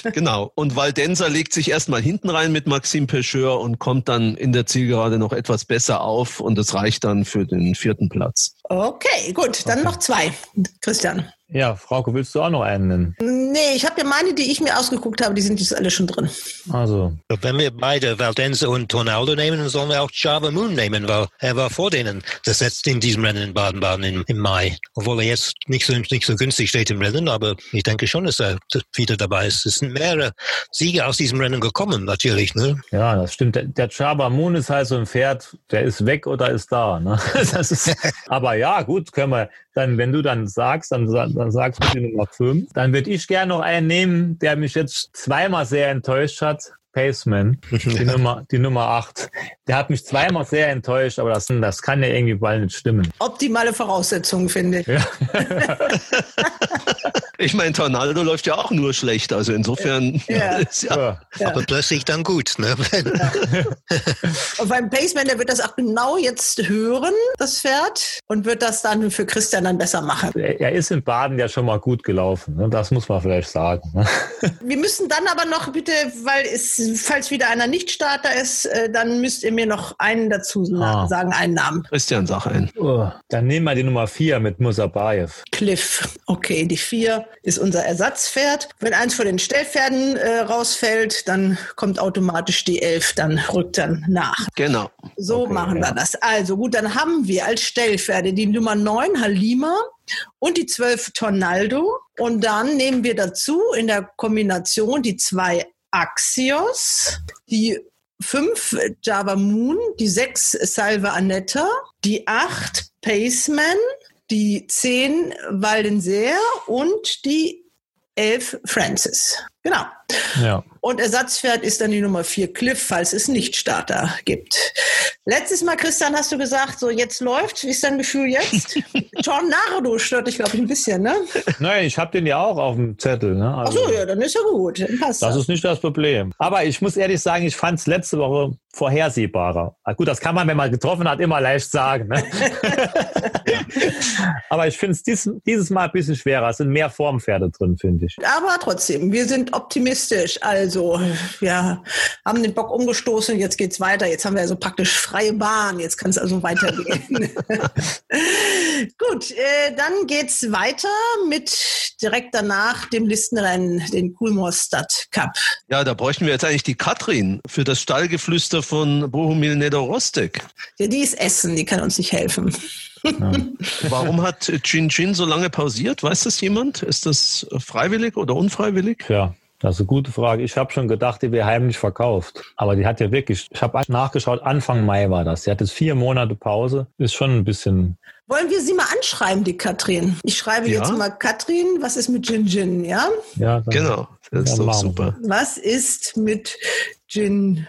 genau. Und Valdenser legt sich erstmal hinten rein mit Maxim Pecheur und kommt dann in der Zielgerade noch etwas besser auf und es reicht dann für den vierten Platz. Okay, gut. Dann okay. noch zwei. Christian. Ja, Frauke, willst du auch noch einen nennen? Nee, ich habe ja meine, die ich mir ausgeguckt habe, die sind jetzt alle schon drin. Also. Wenn wir beide Valdense und Tonaldo nehmen, dann sollen wir auch Java Moon nehmen, weil er war vor denen das setzt in diesem Rennen in Baden-Baden im, im, Mai. Obwohl er jetzt nicht so, nicht so günstig steht im Rennen, aber ich denke schon, dass er wieder dabei ist. Es sind mehrere Siege aus diesem Rennen gekommen, natürlich. Ne? Ja, das stimmt. Der, der Java Moon ist halt so ein Pferd, der ist weg oder ist da. Ne? *laughs* Das ist, aber ja, gut, können wir, dann, wenn du dann sagst, dann, dann sagst du die Nummer 5. Dann würde ich gerne noch einen nehmen, der mich jetzt zweimal sehr enttäuscht hat. Paceman, die, *laughs* Nummer, die Nummer 8. Der hat mich zweimal sehr enttäuscht, aber das, das kann ja irgendwie bald nicht stimmen. Optimale Voraussetzungen, finde ich. Ja. *laughs* *laughs* ich meine, Tornado läuft ja auch nur schlecht, also insofern ja. ja. *laughs* Aber plötzlich dann gut. Ne? *laughs* Und beim Paceman, der wird das auch genau jetzt hören, das Pferd, und wird das dann für Christian dann besser machen. Er ist in Baden ja schon mal gut gelaufen, ne? das muss man vielleicht sagen. Ne? *laughs* Wir müssen dann aber noch bitte, weil es falls wieder einer Nicht-Starter ist, äh, dann müsst ihr mir noch einen dazu ah. sagen, einen Namen. Christian, sag einen. Oh, dann nehmen wir die Nummer vier mit Musabayev. Cliff. Okay, die vier ist unser Ersatzpferd. Wenn eins von den Stellpferden äh, rausfällt, dann kommt automatisch die elf, dann rückt dann nach. Genau. So okay, machen wir das. Also gut, dann haben wir als Stellpferde die Nummer neun Halima und die zwölf Tornaldo. Und dann nehmen wir dazu in der Kombination die zwei Axios, die fünf Java Moon, die sechs Salva Anetta, die acht Paceman, die zehn Waldenseer und die elf Francis. Genau. Ja. Und Ersatzpferd ist dann die Nummer vier Cliff, falls es Nicht-Starter gibt. Letztes Mal, Christian, hast du gesagt, so jetzt läuft. Wie ist dein Gefühl jetzt? *laughs* Tornado stört dich, glaube ich, ein bisschen, ne? Nein, ich habe den ja auch auf dem Zettel. Ne? Also, Ach so, ja, dann ist ja gut. Dann passt das, das ist nicht das Problem. Aber ich muss ehrlich sagen, ich fand es letzte Woche vorhersehbarer. Gut, das kann man, wenn man getroffen hat, immer leicht sagen. Ne? *laughs* Aber ich finde es dies, dieses Mal ein bisschen schwerer. Es sind mehr Formpferde drin, finde ich. Aber trotzdem, wir sind optimistisch. Also, wir haben den Bock umgestoßen, jetzt geht's weiter. Jetzt haben wir also praktisch freie Bahn. Jetzt kann es also weitergehen. *laughs* Gut, äh, dann geht's weiter mit direkt danach dem Listenrennen, den Kulmorstadt Cup. Ja, da bräuchten wir jetzt eigentlich die Katrin für das Stallgeflüster von Bohumil Nedorostek. Ja, die ist Essen, die kann uns nicht helfen. Ja. Warum hat Chin Chin so lange pausiert? Weiß das jemand? Ist das freiwillig oder unfreiwillig? Ja. Das ist eine gute Frage. Ich habe schon gedacht, die wäre heimlich verkauft. Aber die hat ja wirklich, ich habe nachgeschaut, Anfang Mai war das. Sie hat jetzt vier Monate Pause. Ist schon ein bisschen. Wollen wir sie mal anschreiben, die Katrin? Ich schreibe ja. jetzt mal Katrin, was ist mit Jin Jin, ja? Ja, genau. Das ist doch super. Was ist mit Jin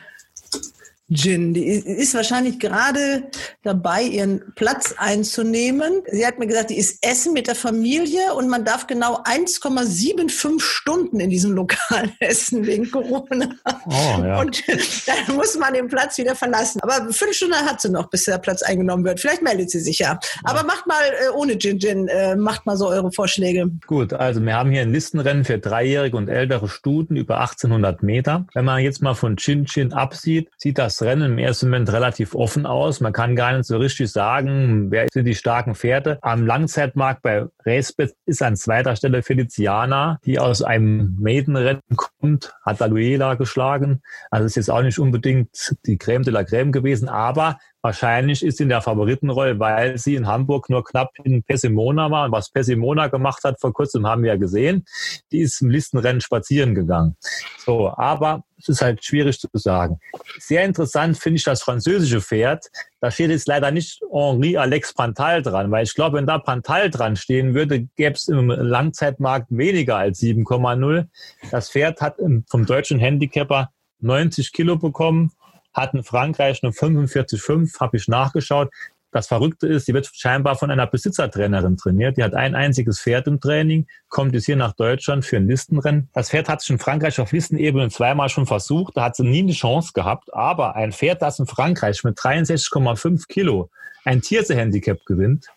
Jin. Die ist wahrscheinlich gerade dabei, ihren Platz einzunehmen. Sie hat mir gesagt, die ist Essen mit der Familie und man darf genau 1,75 Stunden in diesem Lokal *laughs* essen wegen Corona. Oh, ja. Und dann muss man den Platz wieder verlassen. Aber fünf Stunden hat sie noch, bis der Platz eingenommen wird. Vielleicht meldet sie sich ja. Aber macht mal äh, ohne Jin Jin, äh, macht mal so eure Vorschläge. Gut, also wir haben hier ein Listenrennen für dreijährige und ältere Stuten über 1800 Meter. Wenn man jetzt mal von Chin Chin absieht, sieht das Rennen im ersten Moment relativ offen aus. Man kann gar nicht so richtig sagen, wer sind die starken Pferde. Am Langzeitmarkt bei Racebet ist an zweiter Stelle Feliciana, die aus einem Maidenrennen kommt, hat Aluela geschlagen. Also ist jetzt auch nicht unbedingt die Creme de la Creme gewesen, aber Wahrscheinlich ist sie in der Favoritenrolle, weil sie in Hamburg nur knapp in Pessimona war. Und was Pessimona gemacht hat vor kurzem, haben wir ja gesehen. Die ist im Listenrennen spazieren gegangen. So, aber es ist halt schwierig zu sagen. Sehr interessant finde ich das französische Pferd. Da steht jetzt leider nicht Henri Alex Pantal dran, weil ich glaube, wenn da Pantal dran stehen würde, gäbe es im Langzeitmarkt weniger als 7,0. Das Pferd hat vom deutschen Handicapper 90 Kilo bekommen, hat in Frankreich eine 45,5, habe ich nachgeschaut. Das Verrückte ist, sie wird scheinbar von einer Besitzertrainerin trainiert. Die hat ein einziges Pferd im Training, kommt jetzt hier nach Deutschland für ein Listenrennen. Das Pferd hat sich in Frankreich auf Listenebene zweimal schon versucht. Da hat sie nie eine Chance gehabt. Aber ein Pferd, das in Frankreich mit 63,5 Kilo ein Tierse-Handicap gewinnt,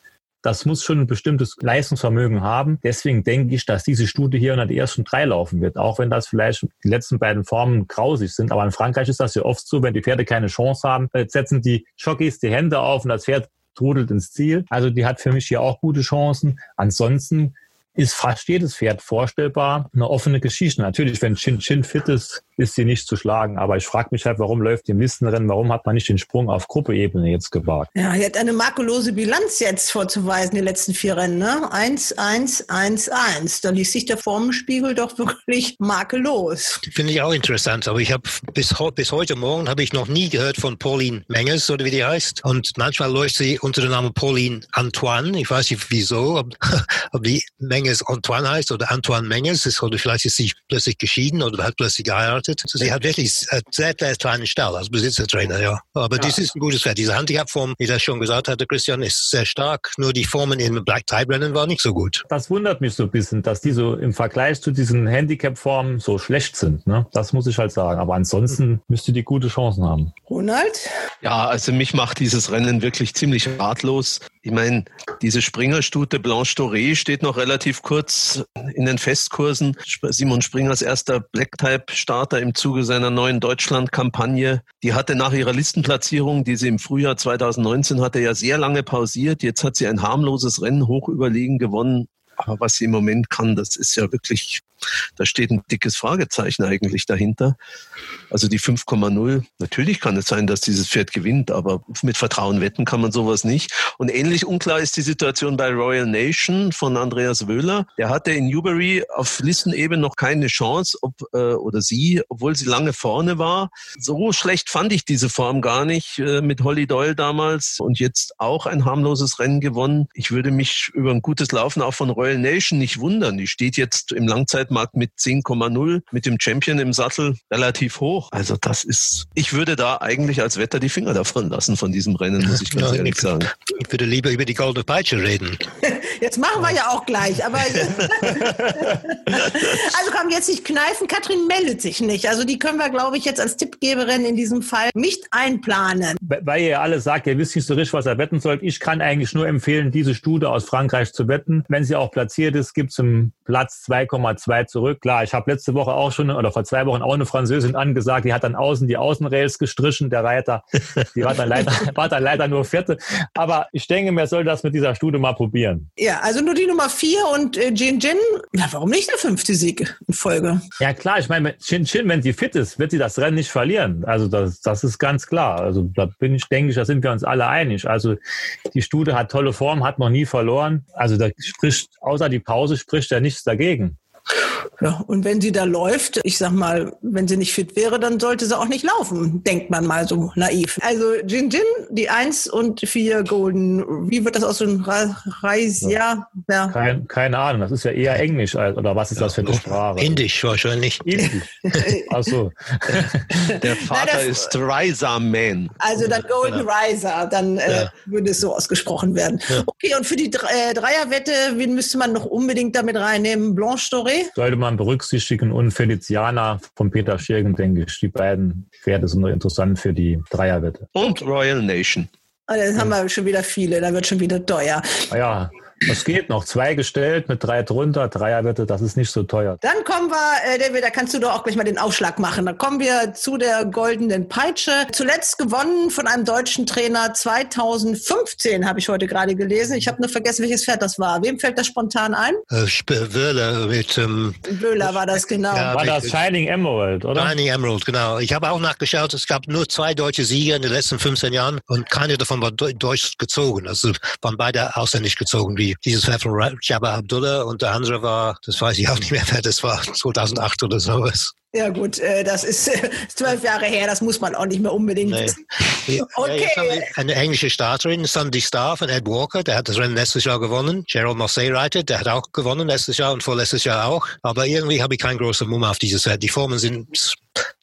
das muss schon ein bestimmtes Leistungsvermögen haben. Deswegen denke ich, dass diese Studie hier unter die ersten drei laufen wird, auch wenn das vielleicht die letzten beiden Formen grausig sind. Aber in Frankreich ist das ja oft so, wenn die Pferde keine Chance haben, setzen die Jockeys die Hände auf und das Pferd trudelt ins Ziel. Also die hat für mich hier auch gute Chancen. Ansonsten ist fast jedes Pferd vorstellbar. Eine offene Geschichte. Natürlich, wenn Chin Chin fit ist, ist sie nicht zu schlagen. Aber ich frage mich halt, warum läuft die im Listenrennen? Warum hat man nicht den Sprung auf Gruppeebene jetzt gewagt? Ja, sie hat eine makellose Bilanz jetzt vorzuweisen, die letzten vier Rennen. Ne? 1, 1, 1, 1. Da liest sich der Formenspiegel doch *laughs* wirklich makellos. Finde ich auch interessant. Aber ich habe bis, bis heute Morgen habe ich noch nie gehört von Pauline Menges oder wie die heißt. Und manchmal läuft sie unter dem Namen Pauline Antoine. Ich weiß nicht wieso, ob, *laughs* ob die Menges Antoine heißt oder Antoine Menges ist oder vielleicht ist sie plötzlich geschieden oder hat plötzlich geheiratet gearbeitet. Sie hat wirklich einen sehr, sehr kleinen Stall als Besitzertrainer, ja. Aber ja. das ist ein gutes Pferd. Diese Handicap-Form, wie das schon gesagt hatte, Christian, ist sehr stark. Nur die Formen im Black Tie Rennen waren nicht so gut. Das wundert mich so ein bisschen, dass die so im Vergleich zu diesen Handicap-Formen so schlecht sind. Ne? Das muss ich halt sagen. Aber ansonsten müsste die gute Chancen haben. Ronald? Ja, also mich macht dieses Rennen wirklich ziemlich ratlos. Ich meine, diese Springerstute Blanche Doré steht noch relativ kurz in den Festkursen. Simon Springers erster Black-Type-Starter im Zuge seiner neuen Deutschland-Kampagne. Die hatte nach ihrer Listenplatzierung, die sie im Frühjahr 2019 hatte, ja sehr lange pausiert. Jetzt hat sie ein harmloses Rennen hoch überlegen gewonnen. Aber was sie im Moment kann, das ist ja wirklich da steht ein dickes Fragezeichen eigentlich dahinter. Also die 5,0, natürlich kann es sein, dass dieses Pferd gewinnt, aber mit Vertrauen wetten kann man sowas nicht. Und ähnlich unklar ist die Situation bei Royal Nation von Andreas Wöhler. Der hatte in Newbury auf Listenebene noch keine Chance, ob äh, oder sie, obwohl sie lange vorne war. So schlecht fand ich diese Form gar nicht äh, mit Holly Doyle damals und jetzt auch ein harmloses Rennen gewonnen. Ich würde mich über ein gutes Laufen auch von Royal Nation nicht wundern. Die steht jetzt im Langzeit Gesamtmarkt mit 10,0 mit dem Champion im Sattel relativ hoch. Also das ist, ich würde da eigentlich als Wetter die Finger davon lassen von diesem Rennen, muss ich ganz ja, ehrlich ich, sagen. Ich würde lieber über die Goldene Peitsche reden. *laughs* Jetzt machen wir ja auch gleich, aber *laughs* *laughs* also komm, jetzt nicht kneifen, Katrin meldet sich nicht. Also die können wir, glaube ich, jetzt als Tippgeberin in diesem Fall nicht einplanen. Weil ihr alle sagt, ihr wisst nicht so richtig, was ihr wetten sollt. Ich kann eigentlich nur empfehlen, diese Studie aus Frankreich zu wetten. Wenn sie auch platziert ist, gibt es im Platz 2,2 zurück. Klar, ich habe letzte Woche auch schon oder vor zwei Wochen auch eine Französin angesagt, die hat dann außen die Außenrails gestrichen, der Reiter. Die war dann leider, *laughs* war dann leider nur vierte. Aber ich denke, man soll das mit dieser Studie mal probieren. Ja, also nur die Nummer vier und äh, Jin Jin, ja, warum nicht der fünfte Sieg in Folge? Ja, klar, ich meine, Jin Jin, wenn sie fit ist, wird sie das Rennen nicht verlieren. Also das, das ist ganz klar. Also da bin ich, denke ich, da sind wir uns alle einig. Also die Studie hat tolle Form, hat noch nie verloren. Also da spricht, außer die Pause spricht ja nichts dagegen. Ja, und wenn sie da läuft, ich sag mal, wenn sie nicht fit wäre, dann sollte sie auch nicht laufen, denkt man mal so naiv. Also Jin Jin, die eins und vier Golden. Wie wird das aus dem Reis? Ja. ja. Kein, keine Ahnung, das ist ja eher Englisch oder was ist das für eine Sprache? Indisch wahrscheinlich. Indisch. *laughs* Ach so. Der Vater Nein, ist Riser Man. Also dann Golden ja. Riser, dann äh, würde es so ausgesprochen werden. Ja. Okay, und für die äh, Dreierwette, wen müsste man noch unbedingt damit reinnehmen? Blanche Doré? Sollte man berücksichtigen und Feliciana von Peter Schirgen, denke ich. Die beiden Pferde sind noch interessant für die Dreierwette. Und Royal Nation. Oh, jetzt haben wir schon wieder viele, da wird schon wieder teuer. Ah ja, das geht noch. Zwei gestellt mit drei drunter, Dreier bitte, das ist nicht so teuer. Dann kommen wir, äh, David, da kannst du doch auch gleich mal den Aufschlag machen. Dann kommen wir zu der goldenen Peitsche. Zuletzt gewonnen von einem deutschen Trainer 2015, habe ich heute gerade gelesen. Ich habe nur vergessen, welches Pferd das war. Wem fällt das spontan ein? Äh, Wöhler mit. Ähm, Wöhler war das, genau. Ja, war das Shining Emerald, oder? Shining Emerald, genau. Ich habe auch nachgeschaut, es gab nur zwei deutsche Sieger in den letzten 15 Jahren und keine davon war deutsch gezogen. Also waren beide ausländisch gezogen, wie dieses Pferd von Jabba Abdullah und der andere war, das weiß ich auch nicht mehr, wer das war, *laughs* 2008 oder sowas. Ja gut, äh, das *laughs* ist zwölf Jahre her, das muss man auch nicht mehr unbedingt Nee. wissen. *laughs* Ja, Okay. wir eine englische Starterin, Sandy Starr von Ed Walker, der hat das Rennen letztes Jahr gewonnen. Gerald Mossé Reiter, der hat auch gewonnen letztes Jahr und vorletztes Jahr auch. Aber irgendwie habe ich keinen großen Mumm auf dieses Pferd. Die Formen sind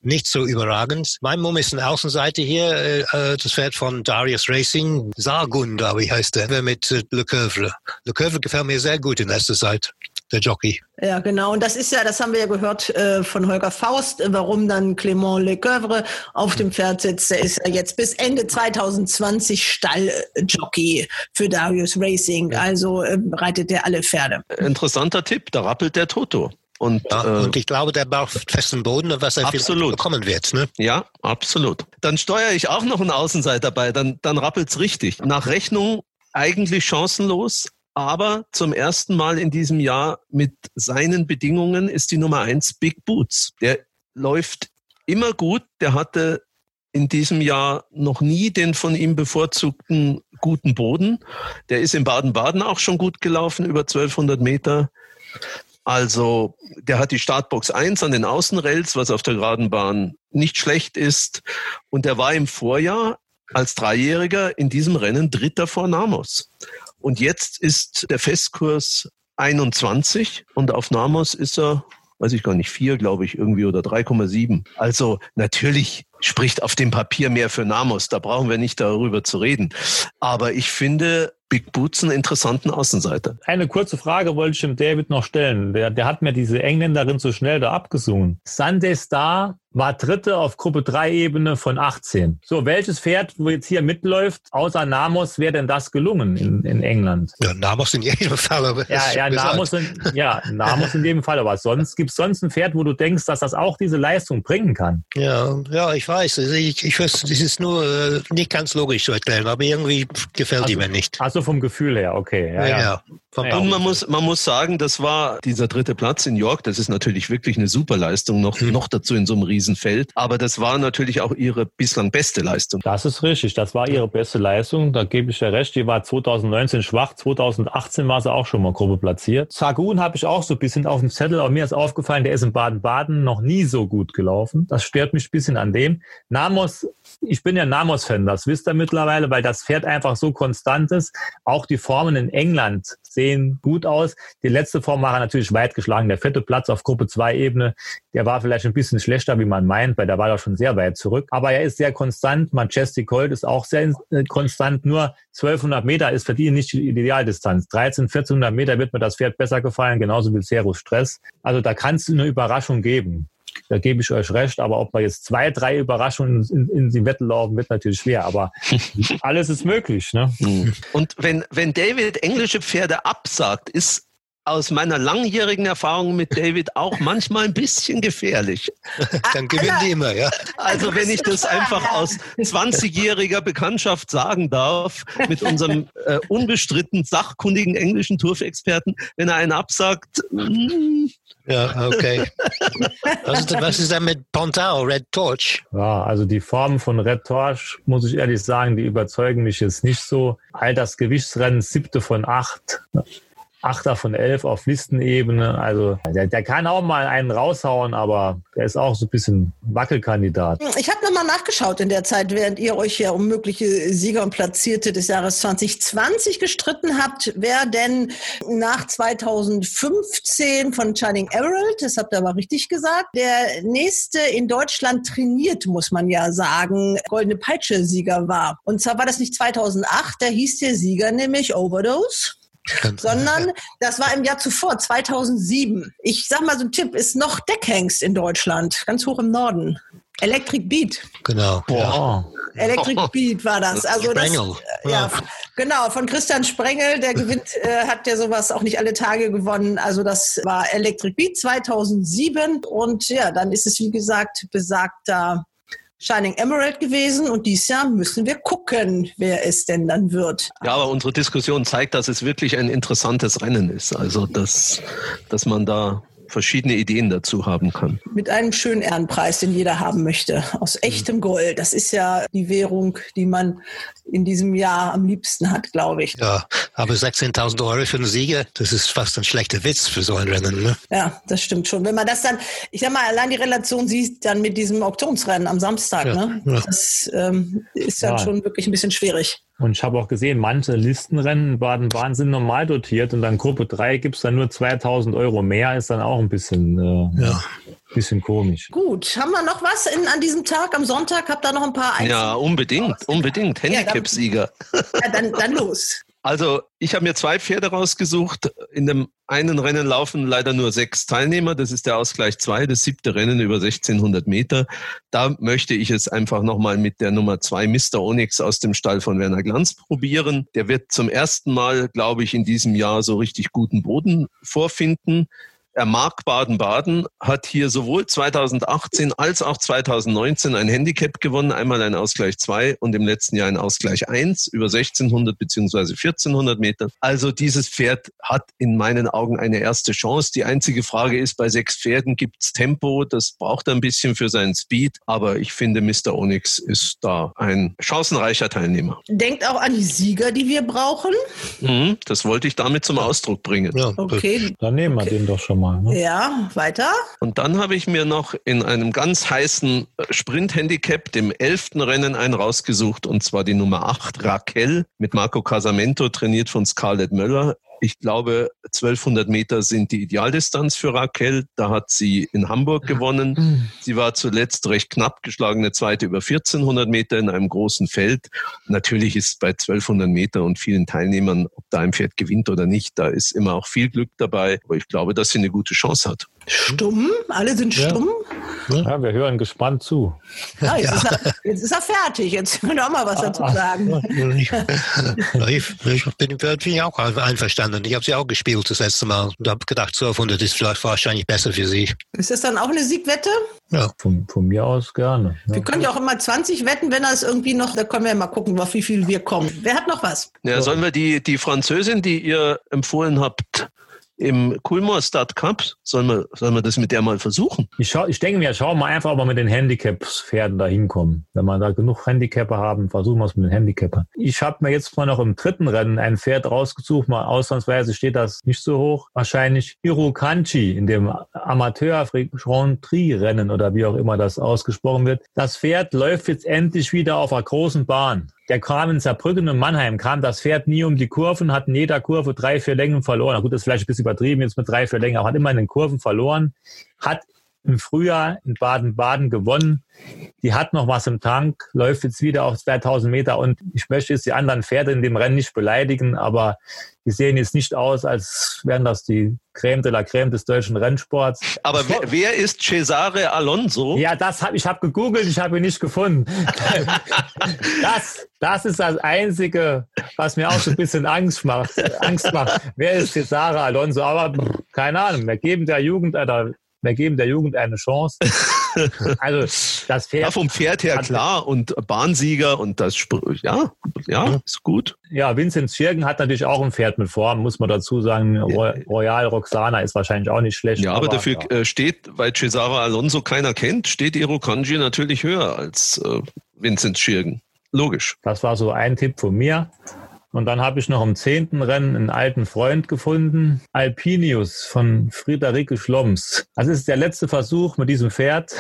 nicht so überragend. Mein Mumm ist eine Außenseite hier, äh, äh, das Pferd von Darius Racing, Sargun, glaube ich, heißt der, mit äh, Le Coeuvre. Le Coeuvre gefällt mir sehr gut in letzter Zeit, der Jockey. Ja, genau. Und das ist ja, das haben wir ja gehört äh, von Holger Faust, äh, warum dann Clément Lecoeuvre auf dem Pferd sitzt. Der ist ja jetzt bis Ende 2020 Stalljockey für Darius Racing. Also äh, reitet der alle Pferde. Interessanter Tipp, da rappelt der Toto. Und, Ja, äh, und ich glaube, der braucht festen Boden, was er Absolut. bekommen wird. Ne? Ja, absolut. Dann steuere ich auch noch einen Außenseiter bei, dann, dann rappelt's richtig. Nach Rechnung eigentlich chancenlos, aber zum ersten Mal in diesem Jahr mit seinen Bedingungen ist die Nummer eins Big Boots. Der läuft immer gut, der hatte in diesem Jahr noch nie den von ihm bevorzugten guten Boden. Der ist in Baden-Baden auch schon gut gelaufen, über 1200 Meter. Also der hat die Startbox 1 an den Außenrails, was auf der geraden Bahn nicht schlecht ist. Und der war im Vorjahr als Dreijähriger in diesem Rennen Dritter vor Namos. Und jetzt ist der Festkurs 21 und auf Namos ist er, weiß ich gar nicht, vier, glaube ich, irgendwie oder 3,7. Also natürlich spricht auf dem Papier mehr für Namos. Da brauchen wir nicht darüber zu reden. Aber ich finde Big Boots einen interessanten Außenseiter. Eine kurze Frage wollte ich dem David noch stellen. Der, der hat mir diese Engländerin so schnell da abgesungen. Sunday Star war Dritte auf Gruppe 3 Ebene von 18. So, welches Pferd, wo jetzt hier mitläuft, außer Namos, wäre denn das gelungen in, in England? Ja, Namos in jedem Fall. Aber Ja, ja. Namos in, ja, Namos in dem Fall. Aber sonst gibt es sonst ein Pferd, wo du denkst, dass das auch diese Leistung bringen kann. Ja, ja, ich weiß. Also ich, ich weiß, das ist nur äh, nicht ganz logisch zu erklären, aber irgendwie gefällt die mir nicht. Also vom Gefühl her, okay. Ja, ja. Vom Ja. Und man muss, man muss sagen, das war dieser dritte Platz in York. Das ist natürlich wirklich eine super Leistung, noch, noch dazu in so einem Riesenfeld. Aber das war natürlich auch ihre bislang beste Leistung. Das ist richtig. Das war ihre beste Leistung. Da gebe ich ja recht. Die war 2019 schwach. 2018 war sie auch schon mal Gruppe platziert. Sagun habe ich auch so ein bisschen auf dem Zettel. Aber mir ist aufgefallen, der ist in Baden-Baden noch nie so gut gelaufen. Das stört mich ein bisschen an dem. Namos, ich bin ja Namos-Fan. Das wisst ihr mittlerweile, weil das Pferd einfach so konstant ist. Auch die Formen in England sehen gut aus. Die letzte Form war natürlich weit geschlagen. Der vierte Platz auf Gruppe 2 Ebene, der war vielleicht ein bisschen schlechter, wie man meint, weil der war doch schon sehr weit zurück. Aber er ist sehr konstant. Majestic Colt ist auch sehr äh, konstant. Nur 1200 Meter ist für die nicht die Idealdistanz. 13, 1400 Meter wird mir das Pferd besser gefallen, genauso wie Cerus Stress. Also da kann es eine Überraschung geben. Da gebe ich euch recht, aber ob wir jetzt zwei, drei Überraschungen in, in die Wette laufen, wird natürlich schwer. Aber *laughs* alles ist möglich. Ne? Und wenn, wenn David englische Pferde absagt, ist aus meiner langjährigen Erfahrung mit David auch manchmal ein bisschen gefährlich. *laughs* Dann gewinnen die immer, ja. Also wenn ich das einfach aus 20-jähriger Bekanntschaft sagen darf, mit unserem äh, unbestritten sachkundigen englischen Turfexperten, wenn er einen absagt, mm, Ja, okay. Was ist, was ist denn mit Pontao, Red Torch? Ja, also die Formen von Red Torch, muss ich ehrlich sagen, die überzeugen mich jetzt nicht so. Altersgewichtsrennen, siebte von acht. Achter von elf auf Listenebene. Also der, der kann auch mal einen raushauen, aber der ist auch so ein bisschen Wackelkandidat. Ich habe nochmal nachgeschaut in der Zeit, während ihr euch ja um mögliche Sieger und Platzierte des Jahres 2020 gestritten habt, wer denn nach 2015 von Shining Emerald, das habt ihr aber richtig gesagt, der nächste in Deutschland trainiert, muss man ja sagen, Goldene Peitsche-Sieger war. Und zwar war das nicht 2008, da hieß der Sieger nämlich Overdose sondern das war im Jahr zuvor, 2007. Ich sag mal so ein Tipp, ist noch Deckhengst in Deutschland, ganz hoch im Norden. Electric Beat. Genau. Ja. Oh, Electric Beat war das. *laughs* Also das, Sprengel. ja, genau, von Christian Sprengel, der gewinnt, äh, hat ja sowas auch nicht alle Tage gewonnen. Also das war Electric Beat 2007 und ja, dann ist es wie gesagt besagter Shining Emerald gewesen und dieses Jahr müssen wir gucken, wer es denn dann wird. ja, aber unsere Diskussion zeigt, dass es wirklich ein interessantes Rennen ist. Also dass, dass man da verschiedene Ideen dazu haben kann. Mit einem schönen Ehrenpreis, den jeder haben möchte. Aus echtem Gold. Das ist ja die Währung, die man in diesem Jahr am liebsten hat, glaube ich. Ja, aber 16.000 Euro für einen Sieger, das ist fast ein schlechter Witz für so ein Rennen. Ne? Ja, das stimmt schon. Wenn man das dann, ich sag mal, allein die Relation sieht, dann mit diesem Auktionsrennen am Samstag, Ja, ne? ja. Das ähm, ist dann Ja. schon wirklich ein bisschen schwierig. Und ich habe auch gesehen, manche Listenrennen in Baden-Baden sind normal dotiert und dann Gruppe 3 gibt es dann nur 2000 Euro mehr, ist dann auch ein bisschen, äh, Ja. bisschen komisch. Gut, haben wir noch was in, an diesem Tag, am Sonntag? Habt ihr noch ein paar Einzel Ja, unbedingt, unbedingt. dann- Handicap-Sieger. Ja, dann, dann los. Also, ich habe mir zwei Pferde rausgesucht. In dem einen Rennen laufen leider nur sechs Teilnehmer. Das ist der Ausgleich 2, das siebte Rennen über 1600 Meter. Da möchte ich es einfach nochmal mit der Nummer zwei Mr. Onyx aus dem Stall von Werner Glanz probieren. Der wird zum ersten Mal, glaube ich, in diesem Jahr so richtig guten Boden vorfinden. Er mag Baden-Baden, hat hier sowohl 2018 als auch 2019 ein Handicap gewonnen, einmal ein Ausgleich 2 und im letzten Jahr ein Ausgleich 1 über 1600 beziehungsweise 1400 Meter. Also dieses Pferd hat in meinen Augen eine erste Chance. Die einzige Frage ist, bei sechs Pferden gibt's Tempo, das braucht er ein bisschen für seinen Speed, aber ich finde, Mr. Onyx ist da ein chancenreicher Teilnehmer. Denkt auch an die Sieger, die wir brauchen. Mhm, das wollte ich damit zum Ausdruck bringen. Ja, Okay. Dann nehmen wir den doch schon mal. Ne? Ja, weiter. Und dann habe ich mir noch in einem ganz heißen Sprint-Handicap, dem elften Rennen, einen rausgesucht, und zwar die Nummer 8, Raquel, mit Marco Casamento, trainiert von Scarlett Möller. Ich glaube, 1200 Meter sind die Idealdistanz für Raquel. Da hat sie in Hamburg gewonnen. Sie war zuletzt recht knapp geschlagene Zweite über 1400 Meter in einem großen Feld. Natürlich ist bei 1200 Meter und vielen Teilnehmern, ob da ein Pferd gewinnt oder nicht, da ist immer auch viel Glück dabei. Aber ich glaube, dass sie eine gute Chance hat. Stumm, alle sind Ja. stumm. Ja, wir hören gespannt zu. Ja, jetzt, Ist er, *laughs* jetzt ist er fertig. Jetzt können wir auch mal was dazu sagen. *laughs* Ich, ich, ich bin auch einverstanden. Ich habe sie auch gespielt das letzte Mal und habe gedacht, 1200 ist vielleicht wahrscheinlich besser für sie. Ist das dann auch eine Siegwette? Ja. Von, von mir aus gerne. Wir Ja. können ja auch immer 20 wetten, wenn das irgendwie noch, da können wir ja mal gucken, auf wie viel wir kommen. Wer hat noch was? Ja, sollen wir die, die Französin, die ihr empfohlen habt, im Coolmore Start Cup, sollen wir, sollen wir das mit der mal versuchen? Ich, schau, ich denke mir, schauen wir einfach, ob wir mit den Handicaps-Pferden da hinkommen. Wenn wir da genug Handicapper haben, versuchen wir es mit den Handicappern. Ich habe mir jetzt mal noch im dritten Rennen ein Pferd rausgesucht, mal ausnahmsweise steht das nicht so hoch. Wahrscheinlich Irukanchi in dem Amateur Prix Rennen oder wie auch immer das ausgesprochen wird. Das Pferd läuft jetzt endlich wieder auf einer großen Bahn. Der kam in Saarbrücken und Mannheim, kam das Pferd nie um die Kurven, hat in jeder Kurve drei, vier Längen verloren. Na gut, das ist vielleicht ein bisschen übertrieben jetzt mit drei, vier Längen, aber hat immer in den Kurven verloren, hat im Frühjahr in Baden-Baden gewonnen. Die hat noch was im Tank, läuft jetzt wieder auf 2000 Meter und ich möchte jetzt die anderen Pferde in dem Rennen nicht beleidigen, aber die sehen jetzt nicht aus, als wären das die Creme de la Creme des deutschen Rennsports. Aber wer, *laughs* wer ist Cesare Alonso? Ja, das hab ich habe gegoogelt, ich habe ihn nicht gefunden. *laughs* Das, das ist das Einzige, was mir auch so ein bisschen Angst macht. Angst macht. Wer ist Cesare Alonso? Aber keine Ahnung. Wir geben der Jugend, oder wir geben der Jugend eine Chance. *laughs* Also das Pferd. Ja, vom Pferd her klar und Bahnsieger und das, ja, ja, ist gut. Ja, Vincent Schirgen hat natürlich auch ein Pferd mit Form, muss man dazu sagen. Roy- Royal Roxana ist wahrscheinlich auch nicht schlecht. Ja, aber, dafür ja. äh, steht, weil Cesare Alonso keiner kennt, steht Irokanji natürlich höher als äh, Vincent Schirgen. Logisch. Das war so ein Tipp von mir. Und dann habe ich noch im zehnten Rennen einen alten Freund gefunden, Alpinius von Friederike Schloms. Das ist der letzte Versuch mit diesem Pferd.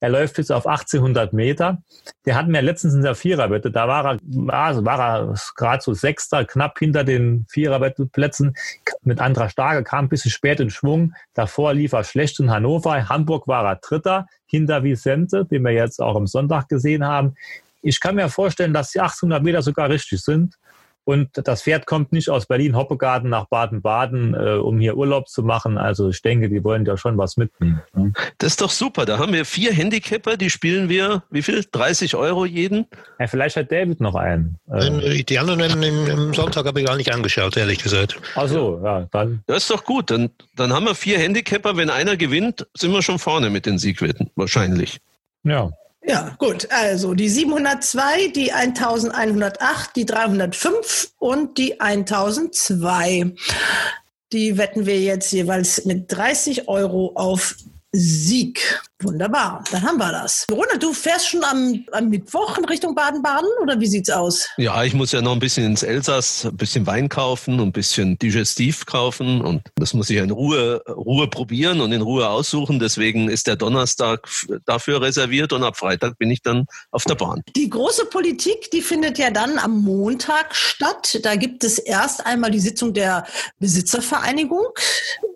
Er läuft jetzt auf 1800 Meter. Der hat mir letztens in der Viererwette, da war er, also war er gerade so Sechster, knapp hinter den Viererwetteplätzen mit Andra Starke, kam ein bisschen spät in Schwung. Davor lief er schlecht in Hannover. Hamburg war er Dritter hinter Vicente, den wir jetzt auch am Sonntag gesehen haben. Ich kann mir vorstellen, dass die 800 Meter sogar richtig sind. Und das Pferd kommt nicht aus Berlin-Hoppegarten nach Baden-Baden, äh, um hier Urlaub zu machen. Also ich denke, die wollen ja schon was mitnehmen. ne? Das ist doch super. Da haben wir vier Handicapper, die spielen wir, wie viel? 30 Euro jeden? Ja, vielleicht hat David noch einen. Äh, Äh, Die anderen im Sonntag habe ich gar nicht angeschaut, ehrlich gesagt. ach so, ja, dann. Das ist doch gut. Dann, dann haben wir vier Handicapper. Wenn einer gewinnt, sind wir schon vorne mit den Siegwetten. Wahrscheinlich. Ja. Ja, gut. Also die 702, die 1108, die 305 und die 1002. Die wetten wir jetzt jeweils mit 30 Euro auf Sieg. Wunderbar, dann haben wir das. Ronald, du fährst schon am, am Mittwoch in Richtung Baden-Baden oder wie sieht's aus? Ja, ich muss ja noch ein bisschen ins Elsass, ein bisschen Wein kaufen und ein bisschen Digestiv kaufen und das muss ich in Ruhe, Ruhe probieren und in Ruhe aussuchen. Deswegen ist der Donnerstag dafür reserviert und ab Freitag bin ich dann auf der Bahn. Die große Politik, die findet ja dann am Montag statt. Da gibt es erst einmal die Sitzung der Besitzervereinigung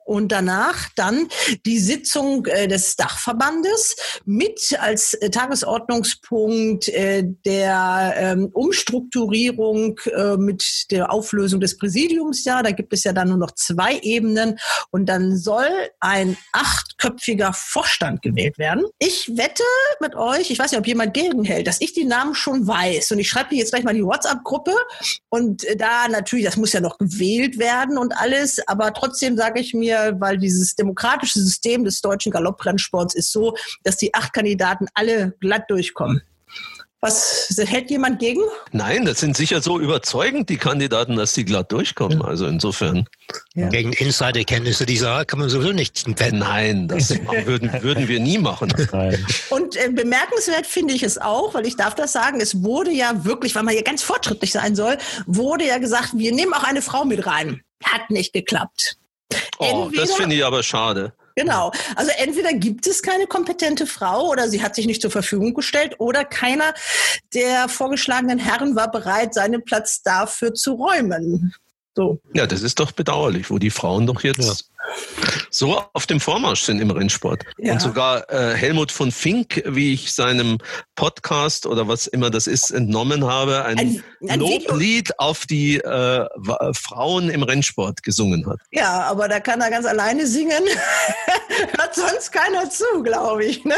und danach dann die Sitzung äh, des Dachverbandes mit als äh, Tagesordnungspunkt äh, der ähm, Umstrukturierung äh, mit der Auflösung des Präsidiums. Ja, da gibt es ja dann nur noch zwei Ebenen und dann soll ein achtköpfiger Vorstand gewählt werden. Ich wette mit euch, ich weiß nicht, ob jemand gegenhält, dass ich die Namen schon weiß und ich schreibe die jetzt gleich mal in die WhatsApp-Gruppe und da natürlich, das muss ja noch gewählt werden und alles, aber trotzdem sage ich mir, weil dieses demokratische System des deutschen Galopprennsports ist so, dass die acht Kandidaten alle glatt durchkommen. Was hält jemand gegen? Nein, das sind sicher so überzeugend, die Kandidaten, dass die glatt durchkommen. Also insofern. Ja. Gegen Insiderkenntnisse dieser kann man sowieso nicht wetten. Nein, das *laughs* würden, würden wir nie machen. *laughs* Und äh, bemerkenswert finde ich es auch, weil ich darf das sagen, es wurde ja wirklich, weil man ja ganz fortschrittlich sein soll, wurde ja gesagt, wir nehmen auch eine Frau mit rein. Hat nicht geklappt. Oh, Entweder, das finde ich aber schade. Genau. Also entweder gibt es keine kompetente Frau oder sie hat sich nicht zur Verfügung gestellt oder keiner der vorgeschlagenen Herren war bereit, seinen Platz dafür zu räumen. So. Ja, das ist doch bedauerlich, wo die Frauen doch jetzt ja so auf dem Vormarsch sind im Rennsport. Ja. Und sogar äh, Helmut von Fink, wie ich seinem Podcast oder was immer das ist, entnommen habe, ein, ein, ein Loblied Video. auf die äh, Frauen im Rennsport gesungen hat. Ja, aber da kann er ganz alleine singen. *laughs* Hört sonst keiner zu, glaube ich. Ne?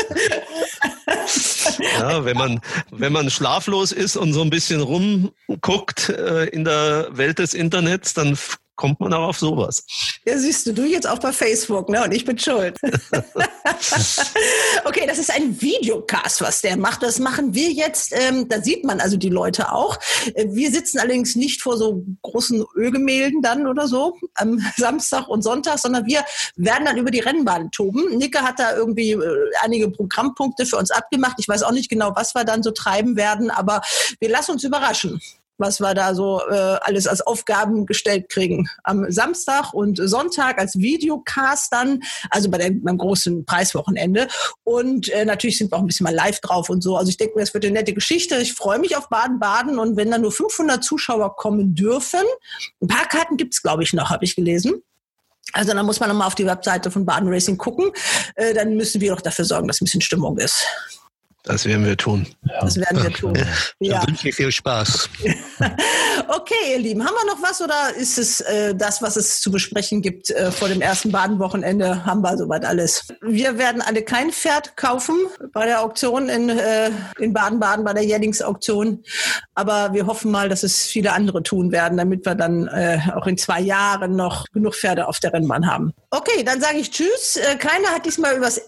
ja, wenn man, wenn man schlaflos ist und so ein bisschen rumguckt äh, in der Welt des Internets, dann kommt man auch auf sowas. Ja, siehst du, du jetzt auch bei Facebook, ne? Und ich bin schuld. *laughs* okay, das ist ein Videocast, was der macht. Das machen wir jetzt. Ähm, da sieht man also die Leute auch. Äh, wir sitzen allerdings nicht vor so großen Ölgemälden dann oder so am *laughs* Samstag und Sonntag, sondern wir werden dann über die Rennbahn toben. Nicke hat da irgendwie äh, einige Programmpunkte für uns abgemacht. Ich weiß auch nicht genau, was wir dann so treiben werden, aber wir lassen uns überraschen was wir da so äh, alles als Aufgaben gestellt kriegen. Am Samstag und Sonntag als Videocast dann, also bei der, beim großen Preiswochenende. Und äh, natürlich sind wir auch ein bisschen mal live drauf und so. Also ich denke mir, das wird eine nette Geschichte. Ich freue mich auf Baden-Baden und wenn da nur 500 Zuschauer kommen dürfen, ein paar Karten gibt's glaube ich, noch, habe ich gelesen. Also dann muss man nochmal auf die Webseite von Baden Racing gucken. Äh, dann müssen wir doch dafür sorgen, dass ein bisschen Stimmung ist. Das werden wir tun. Das werden wir tun. Ja. Dann wünsche ich viel Spaß. *laughs* okay, ihr Lieben, haben wir noch was oder ist es äh, das, was es zu besprechen gibt äh, vor dem ersten Baden-Wochenende? Haben wir soweit alles. Wir werden alle kein Pferd kaufen bei der Auktion in, äh, in Baden-Baden, bei der Jährlingsauktion. Aber wir hoffen mal, dass es viele andere tun werden, damit wir dann äh, auch in zwei Jahren noch genug Pferde auf der Rennbahn haben. Okay, dann sage ich Tschüss. Äh, keiner hat diesmal übers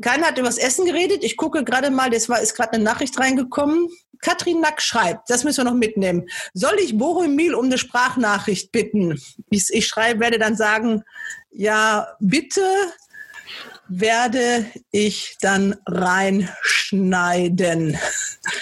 keiner hat über das Essen geredet. Ich gucke gerade mal, das war, ist gerade eine Nachricht reingekommen. Katrin Nack schreibt, das müssen wir noch mitnehmen. Soll ich Boromil um eine Sprachnachricht bitten? Ich, ich schreibe, werde dann sagen, ja, bitte werde ich dann reinschneiden.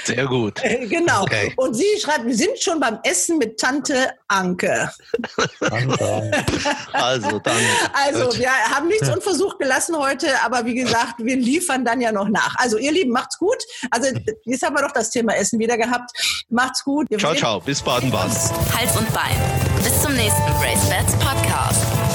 Sehr gut. *laughs* Genau. Okay. Und sie schreibt, wir sind schon beim Essen mit Tante Anke. *laughs* also dann. Also wir haben nichts unversucht gelassen heute, aber wie gesagt, wir liefern dann ja noch nach. Also ihr Lieben, macht's gut. Also jetzt haben wir doch das Thema Essen wieder gehabt. Macht's gut. Wir ciao, ciao. Bis Baden-Baden. Hals und Bein. Bis zum nächsten Race Bats Podcast.